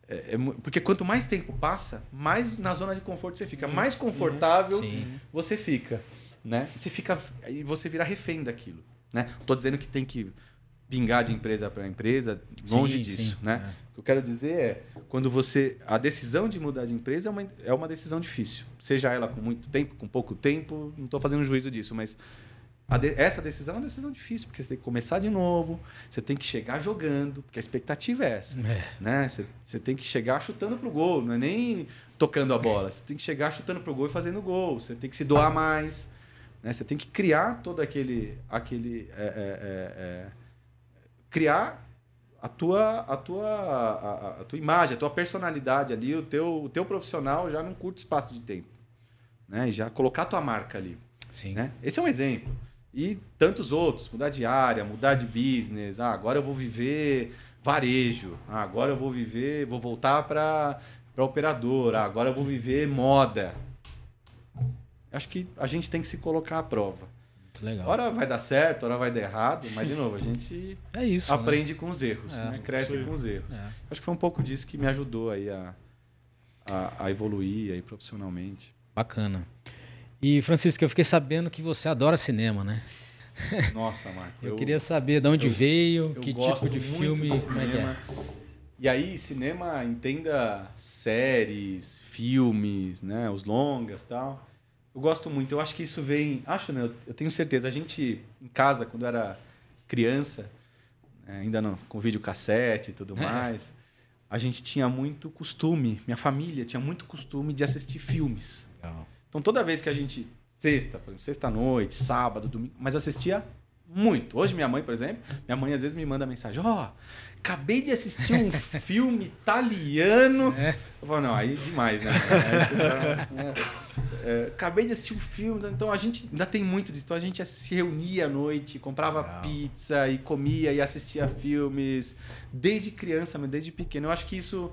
É, é, porque quanto mais tempo passa, mais na zona de conforto você fica. Mais confortável uhum. você fica. Né? Você fica e você vira refém daquilo. Né? Estou dizendo que tem que pingar de empresa para empresa, longe sim, disso. Sim. Né? É. O que eu quero dizer é, quando você. A decisão de mudar de empresa é uma, é uma decisão difícil. Seja ela com muito tempo, com pouco tempo, não estou fazendo juízo disso, mas de, essa decisão é uma decisão difícil, porque você tem que começar de novo, você tem que chegar jogando, porque a expectativa é essa. É. Né? Você, você tem que chegar chutando pro gol, não é nem tocando a bola. Você tem que chegar chutando pro gol e fazendo gol. Você tem que se doar mais. Né? Você tem que criar todo aquele. aquele é, é, é, é criar a tua, a tua, a, a, tua imagem, a tua personalidade ali, o teu, o teu profissional já num curto espaço de tempo. Né? E já colocar a tua marca ali. Sim. Né? Esse é um exemplo. E tantos outros, mudar de área, mudar de business. Ah, agora eu vou viver varejo. Ah, agora eu vou viver, vou voltar para operadora. Ah, agora eu vou viver moda. Acho que a gente tem que se colocar à prova. Legal. Hora vai dar certo, hora vai dar errado, mas de novo, a gente é isso, aprende né? com os erros, é, né? cresce com os erros. É. Acho que foi um pouco disso que me ajudou aí a, a, a evoluir aí profissionalmente. Bacana. E, Francisco, eu fiquei sabendo que você adora cinema, né? Nossa, Marco. eu, eu, queria saber de onde eu, veio, eu que tipo de filme, de como é que é. E aí, cinema, entenda séries, filmes, né? Os longas tal. Eu gosto muito. Eu acho que isso vem. Acho, né? Eu tenho certeza. A gente, em casa, quando era criança, né, ainda não, com videocassete e tudo mais, a gente tinha muito costume, minha família tinha muito costume de assistir filmes. Então, toda vez que a gente. Sexta, sexta-noite, sábado, domingo, mas assistia muito. Hoje, minha mãe, por exemplo, minha mãe às vezes me manda mensagem: Ó, oh, acabei de assistir um filme italiano. É. Eu falo, não, aí é demais, né? É, é, acabei de assistir um filme, então a gente ainda tem muito disso. Então a gente se reunia à noite, comprava Legal. pizza e comia e assistia filmes desde criança, desde pequeno. Eu acho que isso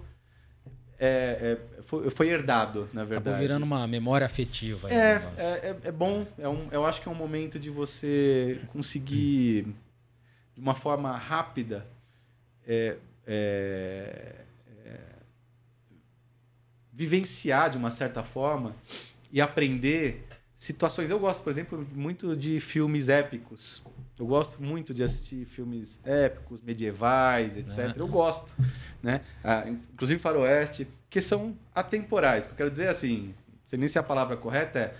é, é, foi, foi, herdado, na verdade. Acabou virando uma memória afetiva. É, é, é, é, bom. É um, eu acho que é um momento de você conseguir, de uma forma rápida, é, é, é, vivenciar de uma certa forma e aprender situações. Eu gosto, por exemplo, muito de filmes épicos. Eu gosto muito de assistir filmes épicos, medievais, etc. Eu gosto, né? Ah, inclusive faroeste, que são atemporais. O que eu quero dizer é assim, sei nem se a palavra correta é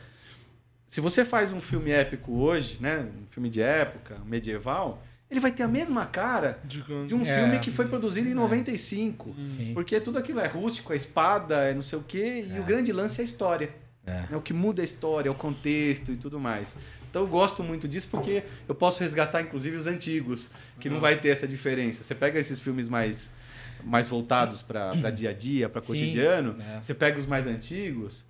se você faz um filme épico hoje, né, um filme de época, medieval, ele vai ter a mesma cara de, de um é, filme que foi produzido em 95. É. Sim. Porque tudo aquilo é rústico, a espada, é não sei o quê, e o é. grande lance é a história. É. é. O que muda a história, o contexto e tudo mais. Então eu gosto muito disso porque eu posso resgatar, inclusive, os antigos, que uhum. não vai ter essa diferença. Você pega esses filmes mais, mais voltados para dia a dia, para cotidiano, é. você pega os mais antigos,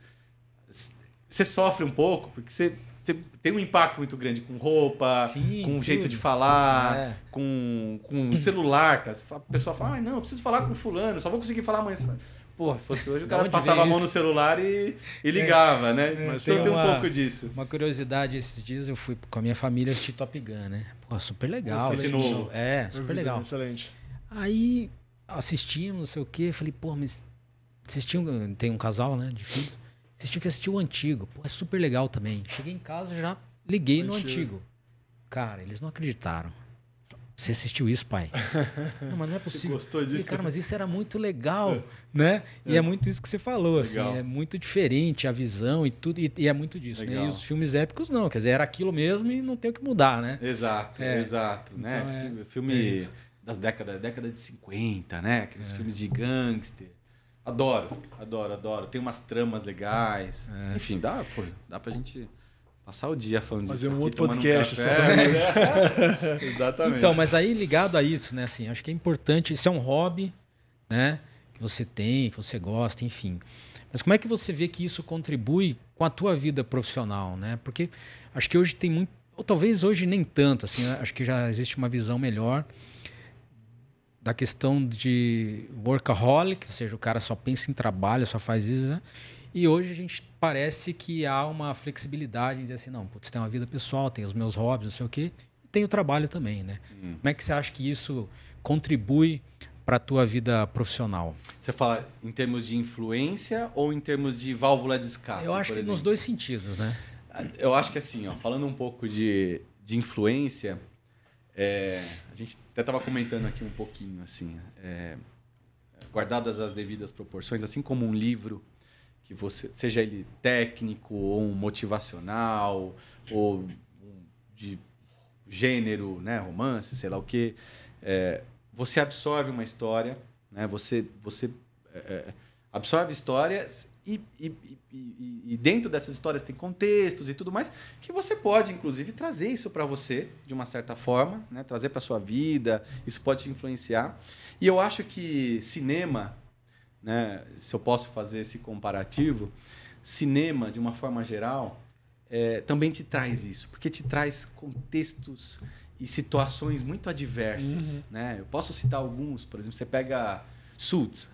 você sofre um pouco, porque você você tem um impacto muito grande com roupa, Sim, com o jeito de falar, É. com, com celular, cara. A pessoa fala, ah, não, eu preciso falar com fulano, só vou conseguir falar amanhã. Você fala, Pô, se fosse hoje, o cara passava a mão isso? no celular e, e ligava, né? Mas então tem tem um uma- pouco disso. Uma curiosidade, esses dias eu fui com a minha família assistir Top Gun, né? Pô, super legal. Esse novo. É, super legal. Excelente. Aí assistimos, não sei o quê. Falei, pô, mas assistiam, tem um casal, né, de filhos. Assistiu que assistiu o antigo. Pô, é super legal também. Cheguei em casa, já liguei no Antigo. antigo. Cara, eles não acreditaram. Você assistiu isso, pai? não, mas não é Você possível. gostou Falei, disso? cara, mas isso era muito legal, né? E é muito isso que você falou, assim, Legal. é muito diferente a visão e tudo, e, e é muito disso, né? Legal. E os filmes épicos não, quer dizer, era aquilo mesmo e não tem o que mudar, né? Exato, É. exato. né? Então, é- Filme- é das décadas década de 50, né? É. Aqueles filmes de gangster. Adoro, adoro, adoro. Tem umas tramas legais. É. Enfim, dá, pô, dá pra gente passar o dia falando Fazer disso. um aqui, outro podcast, café. só sobre isso. Exatamente. Então, mas aí ligado a isso, né? Assim, acho que é importante. Isso é um hobby, né? Que você tem, que você gosta, enfim. Mas como é que você vê que isso contribui com a tua vida profissional, né? Porque acho que hoje tem muito, ou talvez hoje nem tanto, assim. né? Acho que já existe uma visão melhor da questão de workaholic, ou seja, o cara só pensa em trabalho, só faz isso, né? E hoje a gente parece que há uma flexibilidade em dizer assim, não, putz, tem uma vida pessoal, tem os meus hobbies, não sei o quê, e tem o trabalho também, né? Hum. Como é que você acha que isso contribui para a tua vida profissional? Você fala em termos de influência ou em termos de válvula de escape? Eu acho que exemplo? nos dois sentidos, né? Eu acho que assim, ó, falando um pouco de, de influência, é, a gente até estava comentando aqui um pouquinho, assim, é, guardadas as devidas proporções, assim como um livro que você, seja ele técnico ou motivacional ou de gênero, né, romance, sei lá o que, você absorve uma história, né, você você é, é, absorve histórias e, e, e- e- dentro dessas histórias tem contextos e tudo mais que você pode, inclusive, trazer isso para você de uma certa forma, né? trazer para sua vida, isso pode te influenciar. E eu acho que cinema, né? se eu posso fazer esse comparativo, cinema, de uma forma geral, é, também te traz isso, porque te traz contextos e situações muito adversas. Né? Eu posso citar alguns, por exemplo, você pega Suits,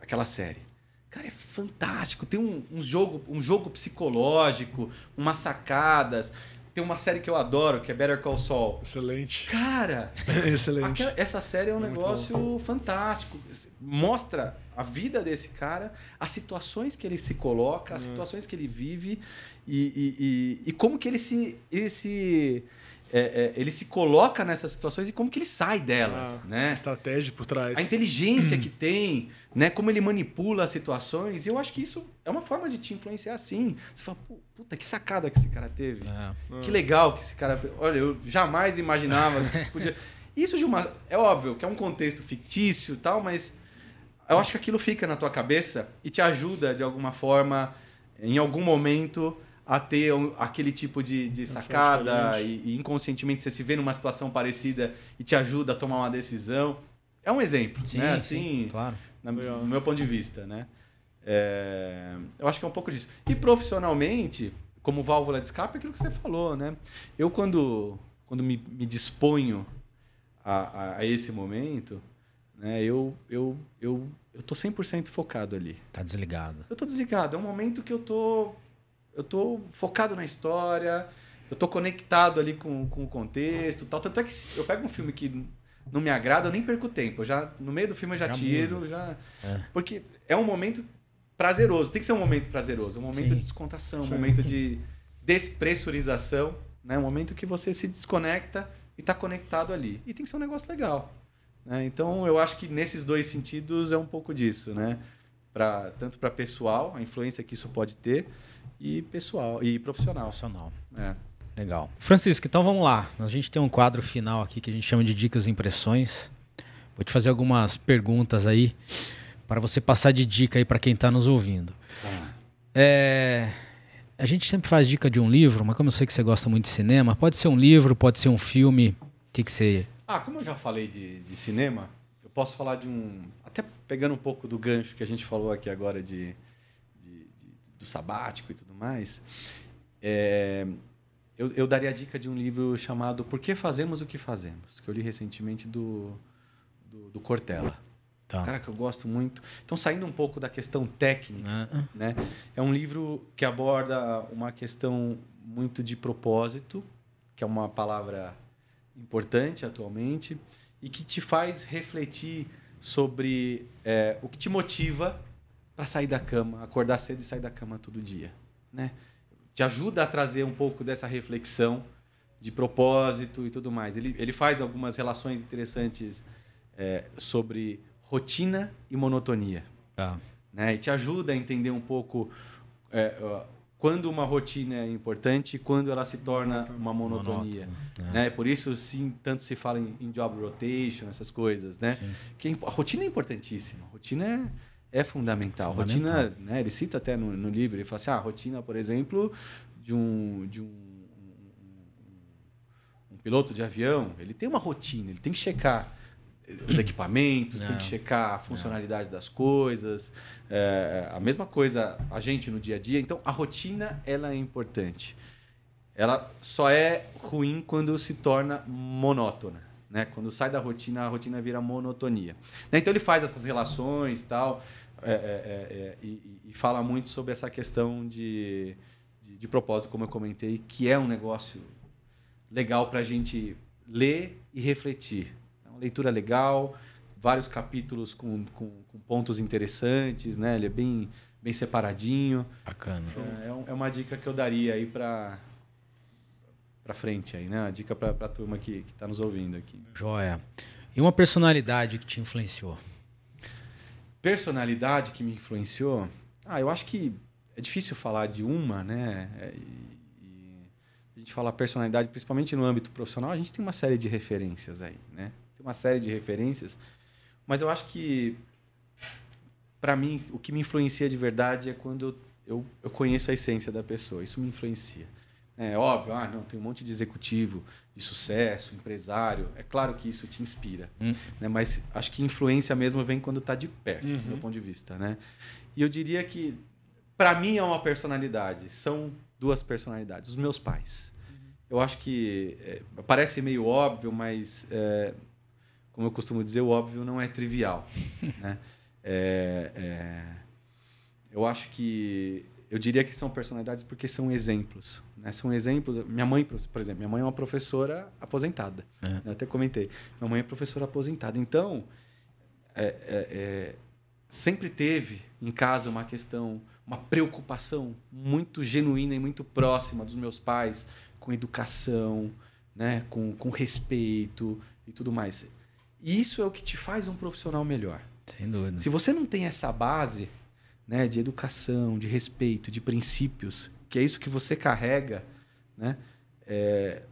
aquela série. Cara, é fantástico. Tem um, um jogo, um jogo psicológico, umas sacadas. Tem uma série que eu adoro, que é Better Call Saul. Excelente. Cara, Excelente. aquela- essa série é um Muito negócio fantástico. Mostra a vida desse cara, as situações que ele se coloca, as situações que ele vive e, e, e, e como que ele se, ele se, é, é, ele se coloca nessas situações e como que ele sai delas, A né? estratégia por trás. a inteligência que tem, né? Como ele manipula as situações. E eu acho que isso é uma forma de te influenciar sim. Você fala, "Pô, puta, que sacada que esse cara teve. Que legal que esse cara. Olha, eu jamais imaginava que isso podia. Isso de uma. É óbvio que é um contexto fictício e tal, mas eu acho que aquilo fica na tua cabeça e te ajuda de alguma forma, em algum momento, a ter um- aquele tipo de, de sacada e, e inconscientemente você se vê numa situação parecida e te ajuda a tomar uma decisão. É um exemplo, Sim, né? sim, Assim, claro. na- no meu ponto de vista, né? É, eu acho que é um pouco disso. E profissionalmente, como válvula de escape, é aquilo que você falou, né? Eu, quando, quando me, me disponho a, a, a esse momento, né? Eu, eu, eu, eu tô 100% focado ali. Tá desligado. Eu tô desligado. É um momento que eu tô, eu tô focado na história, eu tô conectado ali com, com o contexto tal. Tanto é que eu pego um filme que não me agrada, eu nem perco tempo. Eu já, no meio do filme eu já, Já tiro, já... É. Porque é um momento prazeroso. Tem que ser um momento prazeroso. Um momento Sim. de descontração, um Sim. momento de despressurização, né? Um momento que você se desconecta e está conectado ali. E tem que ser um negócio legal. né? Então, eu acho que nesses dois sentidos é um pouco disso, né? Pra, tanto para pessoal, a influência que isso pode ter, e pessoal e profissional. Profissional. É. Legal. Francisco, então vamos lá. A gente tem um quadro final aqui que a gente chama de dicas e impressões. Vou te fazer algumas perguntas aí para você passar de dica aí para quem está nos ouvindo. É, a gente sempre faz dica de um livro, mas como eu sei que você gosta muito de cinema, pode ser um livro, pode ser um filme. O que, que você. Ah, como eu já falei de, de cinema, eu posso falar de um. Até pegando um pouco do gancho que a gente falou aqui agora de- do sabático e tudo mais. é, eu, eu daria a dica de um livro chamado Por que Fazemos o que Fazemos, que eu li recentemente do, do, do Cortella. Tá. Um cara que eu gosto muito. Então, saindo um pouco da questão técnica, Ah, né? É um livro que aborda uma questão muito de propósito, que é uma palavra importante atualmente, e que te faz refletir sobre é, o que te motiva para sair da cama, acordar cedo e sair da cama todo dia, né? Te ajuda a trazer um pouco dessa reflexão de propósito e tudo mais. Ele, ele faz algumas relações interessantes é, sobre rotina e monotonia tá. né? E te ajuda a entender um pouco é, quando uma rotina é importante e quando ela se torna uma monotonia. Monótono, Né? Por isso, sim, tanto se fala em, em job rotation, essas coisas, né? Sim. Que a rotina é importantíssima. A rotina é, é fundamental. Fundamental. Rotina, né? Ele cita até no, no livro, ele fala assim, ah, a rotina, por exemplo, de um, de um, um- um piloto de avião, ele tem uma rotina, ele tem que checar os equipamentos, tem Não. que checar a funcionalidade das coisas. É, a mesma coisa a gente no dia a dia. Então, a rotina ela é importante. Ela só é ruim quando se torna monótona. Né? Quando sai da rotina, a rotina vira monotonia. Né? Então, ele faz essas relações tal, é, é, é, é, e, e- fala muito sobre essa questão de, de, de propósito, como eu comentei, que é um negócio legal para a gente ler e refletir. É uma leitura legal, vários capítulos com, com, com pontos interessantes, né? Ele é bem, bem separadinho. Bacana. É, é é uma dica que eu daria aí para para frente aí, né? A dica para a turma que está nos ouvindo aqui. Joia. E uma personalidade que te influenciou? Personalidade que me influenciou? Ah, eu acho que é difícil falar de uma, né? É, E, e a gente falar personalidade, principalmente no âmbito profissional, a gente tem uma série de referências aí, né? Tem uma série de referências, mas eu acho que para mim o que me influencia de verdade é quando eu, eu, eu conheço a essência da pessoa. Isso me influencia. É óbvio, ah, não, tem um monte de executivo de sucesso, empresário. É claro que isso te inspira, Hum. né? Mas acho que influência mesmo vem quando está de perto, Uhum. do meu ponto de vista, né? E eu diria que para mim é uma personalidade. São duas personalidades. Os meus pais. Eu acho que é, parece meio óbvio, mas é, como eu costumo dizer, o óbvio não é trivial, né? É, é, eu acho que eu diria que são personalidades porque são exemplos, né? São exemplos. Minha mãe, por exemplo, minha mãe é uma professora aposentada. É. Eu até comentei. Minha mãe é professora aposentada. Então, é, é, é, sempre teve em casa uma questão, uma preocupação muito genuína e muito próxima dos meus pais com educação, né? com, com respeito e tudo mais. E isso é o que te faz um profissional melhor. Sem dúvida. Se você não tem essa base né, de educação, de respeito, de princípios, que é isso que você carrega, né, é,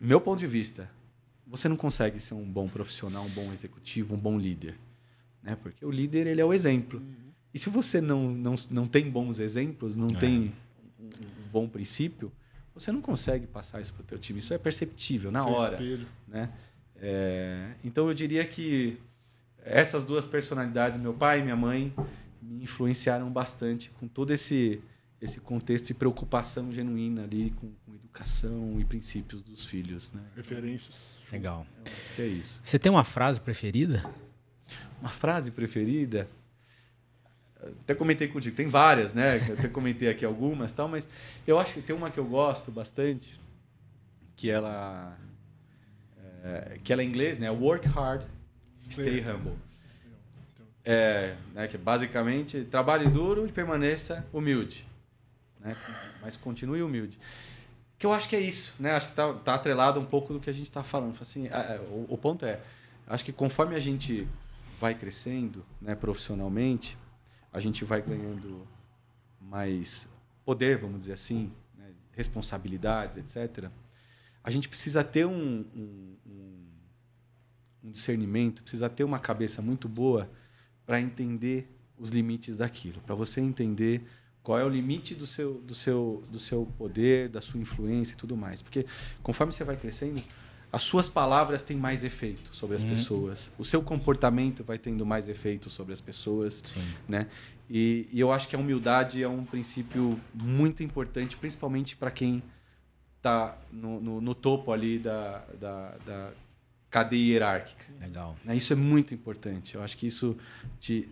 meu ponto de vista, você não consegue ser um bom profissional, um bom executivo, um bom líder. Né? Porque o líder ele é o exemplo. E se você não, não, não tem bons exemplos, não É. tem um, um bom princípio, você não consegue passar isso para o teu time. Isso é perceptível na Seu hora espelho. né? É, então eu diria que essas duas personalidades, meu pai e minha mãe, me influenciaram bastante com todo esse esse contexto e preocupação genuína ali com, com educação e princípios dos filhos, né? Referências. Legal. Que é isso. Você tem uma frase preferida? Uma frase preferida? Até comentei contigo, tem várias, né? Eu até comentei aqui algumas, tal, mas eu acho que tem uma que eu gosto bastante, que ela é, que ela é em inglês, né? Work hard, stay humble. É, né, que basicamente trabalhe duro e permaneça humilde, né? Mas continue humilde. Que eu acho que é isso, né? Acho que tá, tá atrelado um pouco do que a gente está falando. Assim, a- o, o ponto é, acho que conforme a gente vai crescendo, né, profissionalmente, a gente vai ganhando mais poder, vamos dizer assim, né, responsabilidades, etc. A gente precisa ter um, um- um discernimento, precisa ter uma cabeça muito boa para entender os limites daquilo, para você entender qual é o limite do seu, do, seu, do seu poder, da sua influência e tudo mais. Porque conforme você vai crescendo, as suas palavras têm mais efeito sobre as Uhum. pessoas, o seu comportamento vai tendo mais efeito sobre as pessoas Sim. né? E, e eu acho que a humildade é um princípio muito importante, principalmente para quem tá no, no, no topo ali da, da, da cadeia hierárquica. Legal. Né? Isso é muito importante. Eu acho que isso te,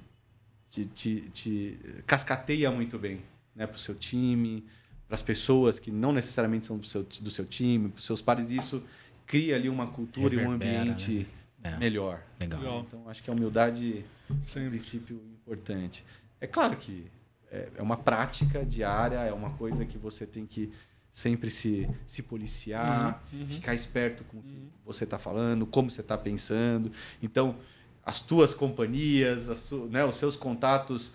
te, te, te cascateia muito bem né? para o seu time, para as pessoas que não necessariamente são do seu, do seu time, para os seus pares. Isso cria ali uma cultura e um Reverbera, ambiente É. melhor. Legal. Legal. Então, acho que a humildade é um princípio importante. É claro que é, é uma prática diária, é uma coisa que você tem que sempre se, se policiar, ficar esperto com o que você está falando, como você está pensando. Então, as tuas companhias, as su- né, os seus contatos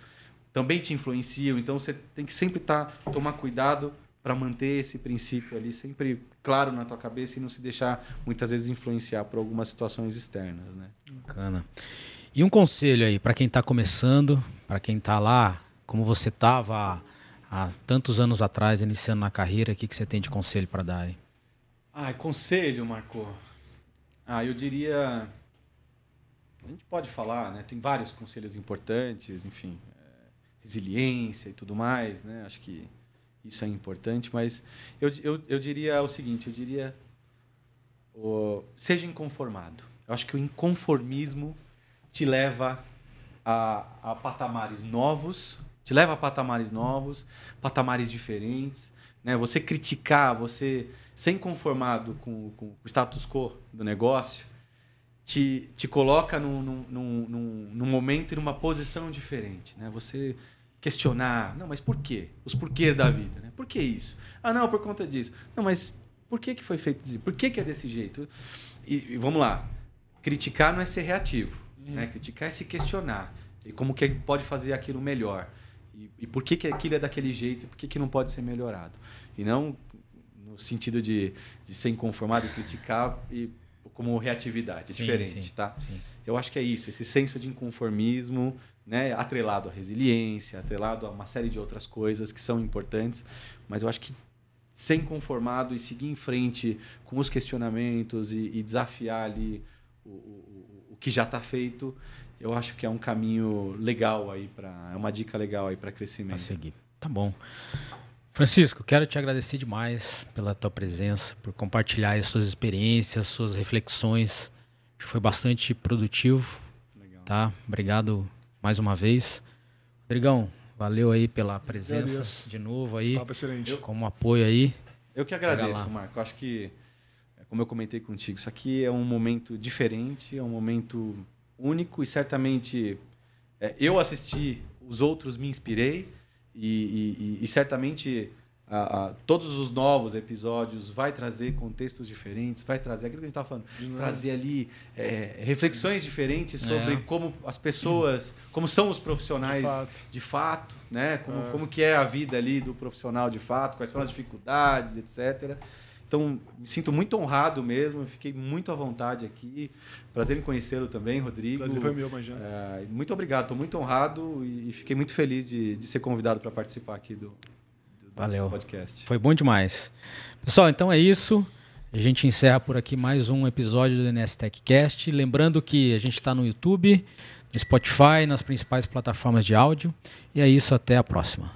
também te influenciam. Então, você tem que sempre tá, tomar cuidado para manter esse princípio ali sempre claro na tua cabeça e não se deixar muitas vezes influenciar por algumas situações externas, né? Bacana. E um conselho aí para quem está começando, para quem está lá, como você estava há, tantos anos atrás, iniciando na carreira, o que, que você tem de conselho para dar aí? Ah, conselho, Marco. Ah, eu diria. A gente pode falar, né? Tem vários conselhos importantes, enfim, é, resiliência e tudo mais, né? Acho que isso é importante, mas eu, eu, eu diria o seguinte: eu diria. o- seja inconformado. Eu acho que o inconformismo te leva a, a patamares novos, te leva a patamares novos, patamares diferentes. Né? Você criticar, você ser inconformado com, com o status quo do negócio, te, te coloca num, num, num, num- momento e numa posição diferente. Né? Você questionar, não, mas por quê? Os porquês da vida. Né? Por que isso? Ah, não, por conta disso. Não, mas por que, que foi feito isso? Por que, que é desse jeito? E, e vamos lá. Criticar não é ser reativo. Né? Criticar é se questionar. E como que pode fazer aquilo melhor. E, e por que, que aquilo é daquele jeito e por que, que não pode ser melhorado. E não no sentido de, de ser inconformado e criticar e, como reatividade. É Sim, diferente, sim, tá? sim. Eu acho que é isso, esse senso de inconformismo, né, atrelado à resiliência, atrelado a uma série de outras coisas que são importantes, mas eu acho que ser inconformado e seguir em frente com os questionamentos e, e desafiar ali o, o- o que já está feito, eu acho que é um caminho legal aí para, é uma dica legal aí para Pra crescimento. seguir. Tá bom. Francisco, quero te agradecer demais pela tua presença, por compartilhar as suas experiências, suas reflexões. Acho que foi bastante produtivo, Legal. tá? Obrigado mais uma vez. Rodrigão, valeu aí pela presença de novo aí, Papo excelente. como apoio aí. Eu que agradeço. Marco. Acho que, é, como eu comentei contigo, isso aqui é um momento diferente, é um momento único e certamente é, eu assisti, os outros me inspirei e, e- e- e certamente a- a- todos os novos episódios vai trazer contextos diferentes, vai trazer aquilo que a gente estava falando, trazer ali é, reflexões diferentes sobre É. como as pessoas, como são os profissionais De fato. de fato, né? Como, É. como que é a vida ali do profissional de fato, quais são as dificuldades, etc. Então, me sinto muito honrado mesmo, fiquei muito à vontade aqui. Prazer em conhecê-lo também, Rodrigo. Prazer foi meu, imagina. É, muito obrigado, estou muito honrado e, fiquei muito feliz de, de ser convidado para participar aqui do, do- do Valeu. podcast. Foi bom demais. Pessoal, então é isso. A gente encerra por aqui mais um episódio do NS TechCast. Lembrando que a gente está no YouTube, no Spotify, nas principais plataformas de áudio. E é isso, até a próxima.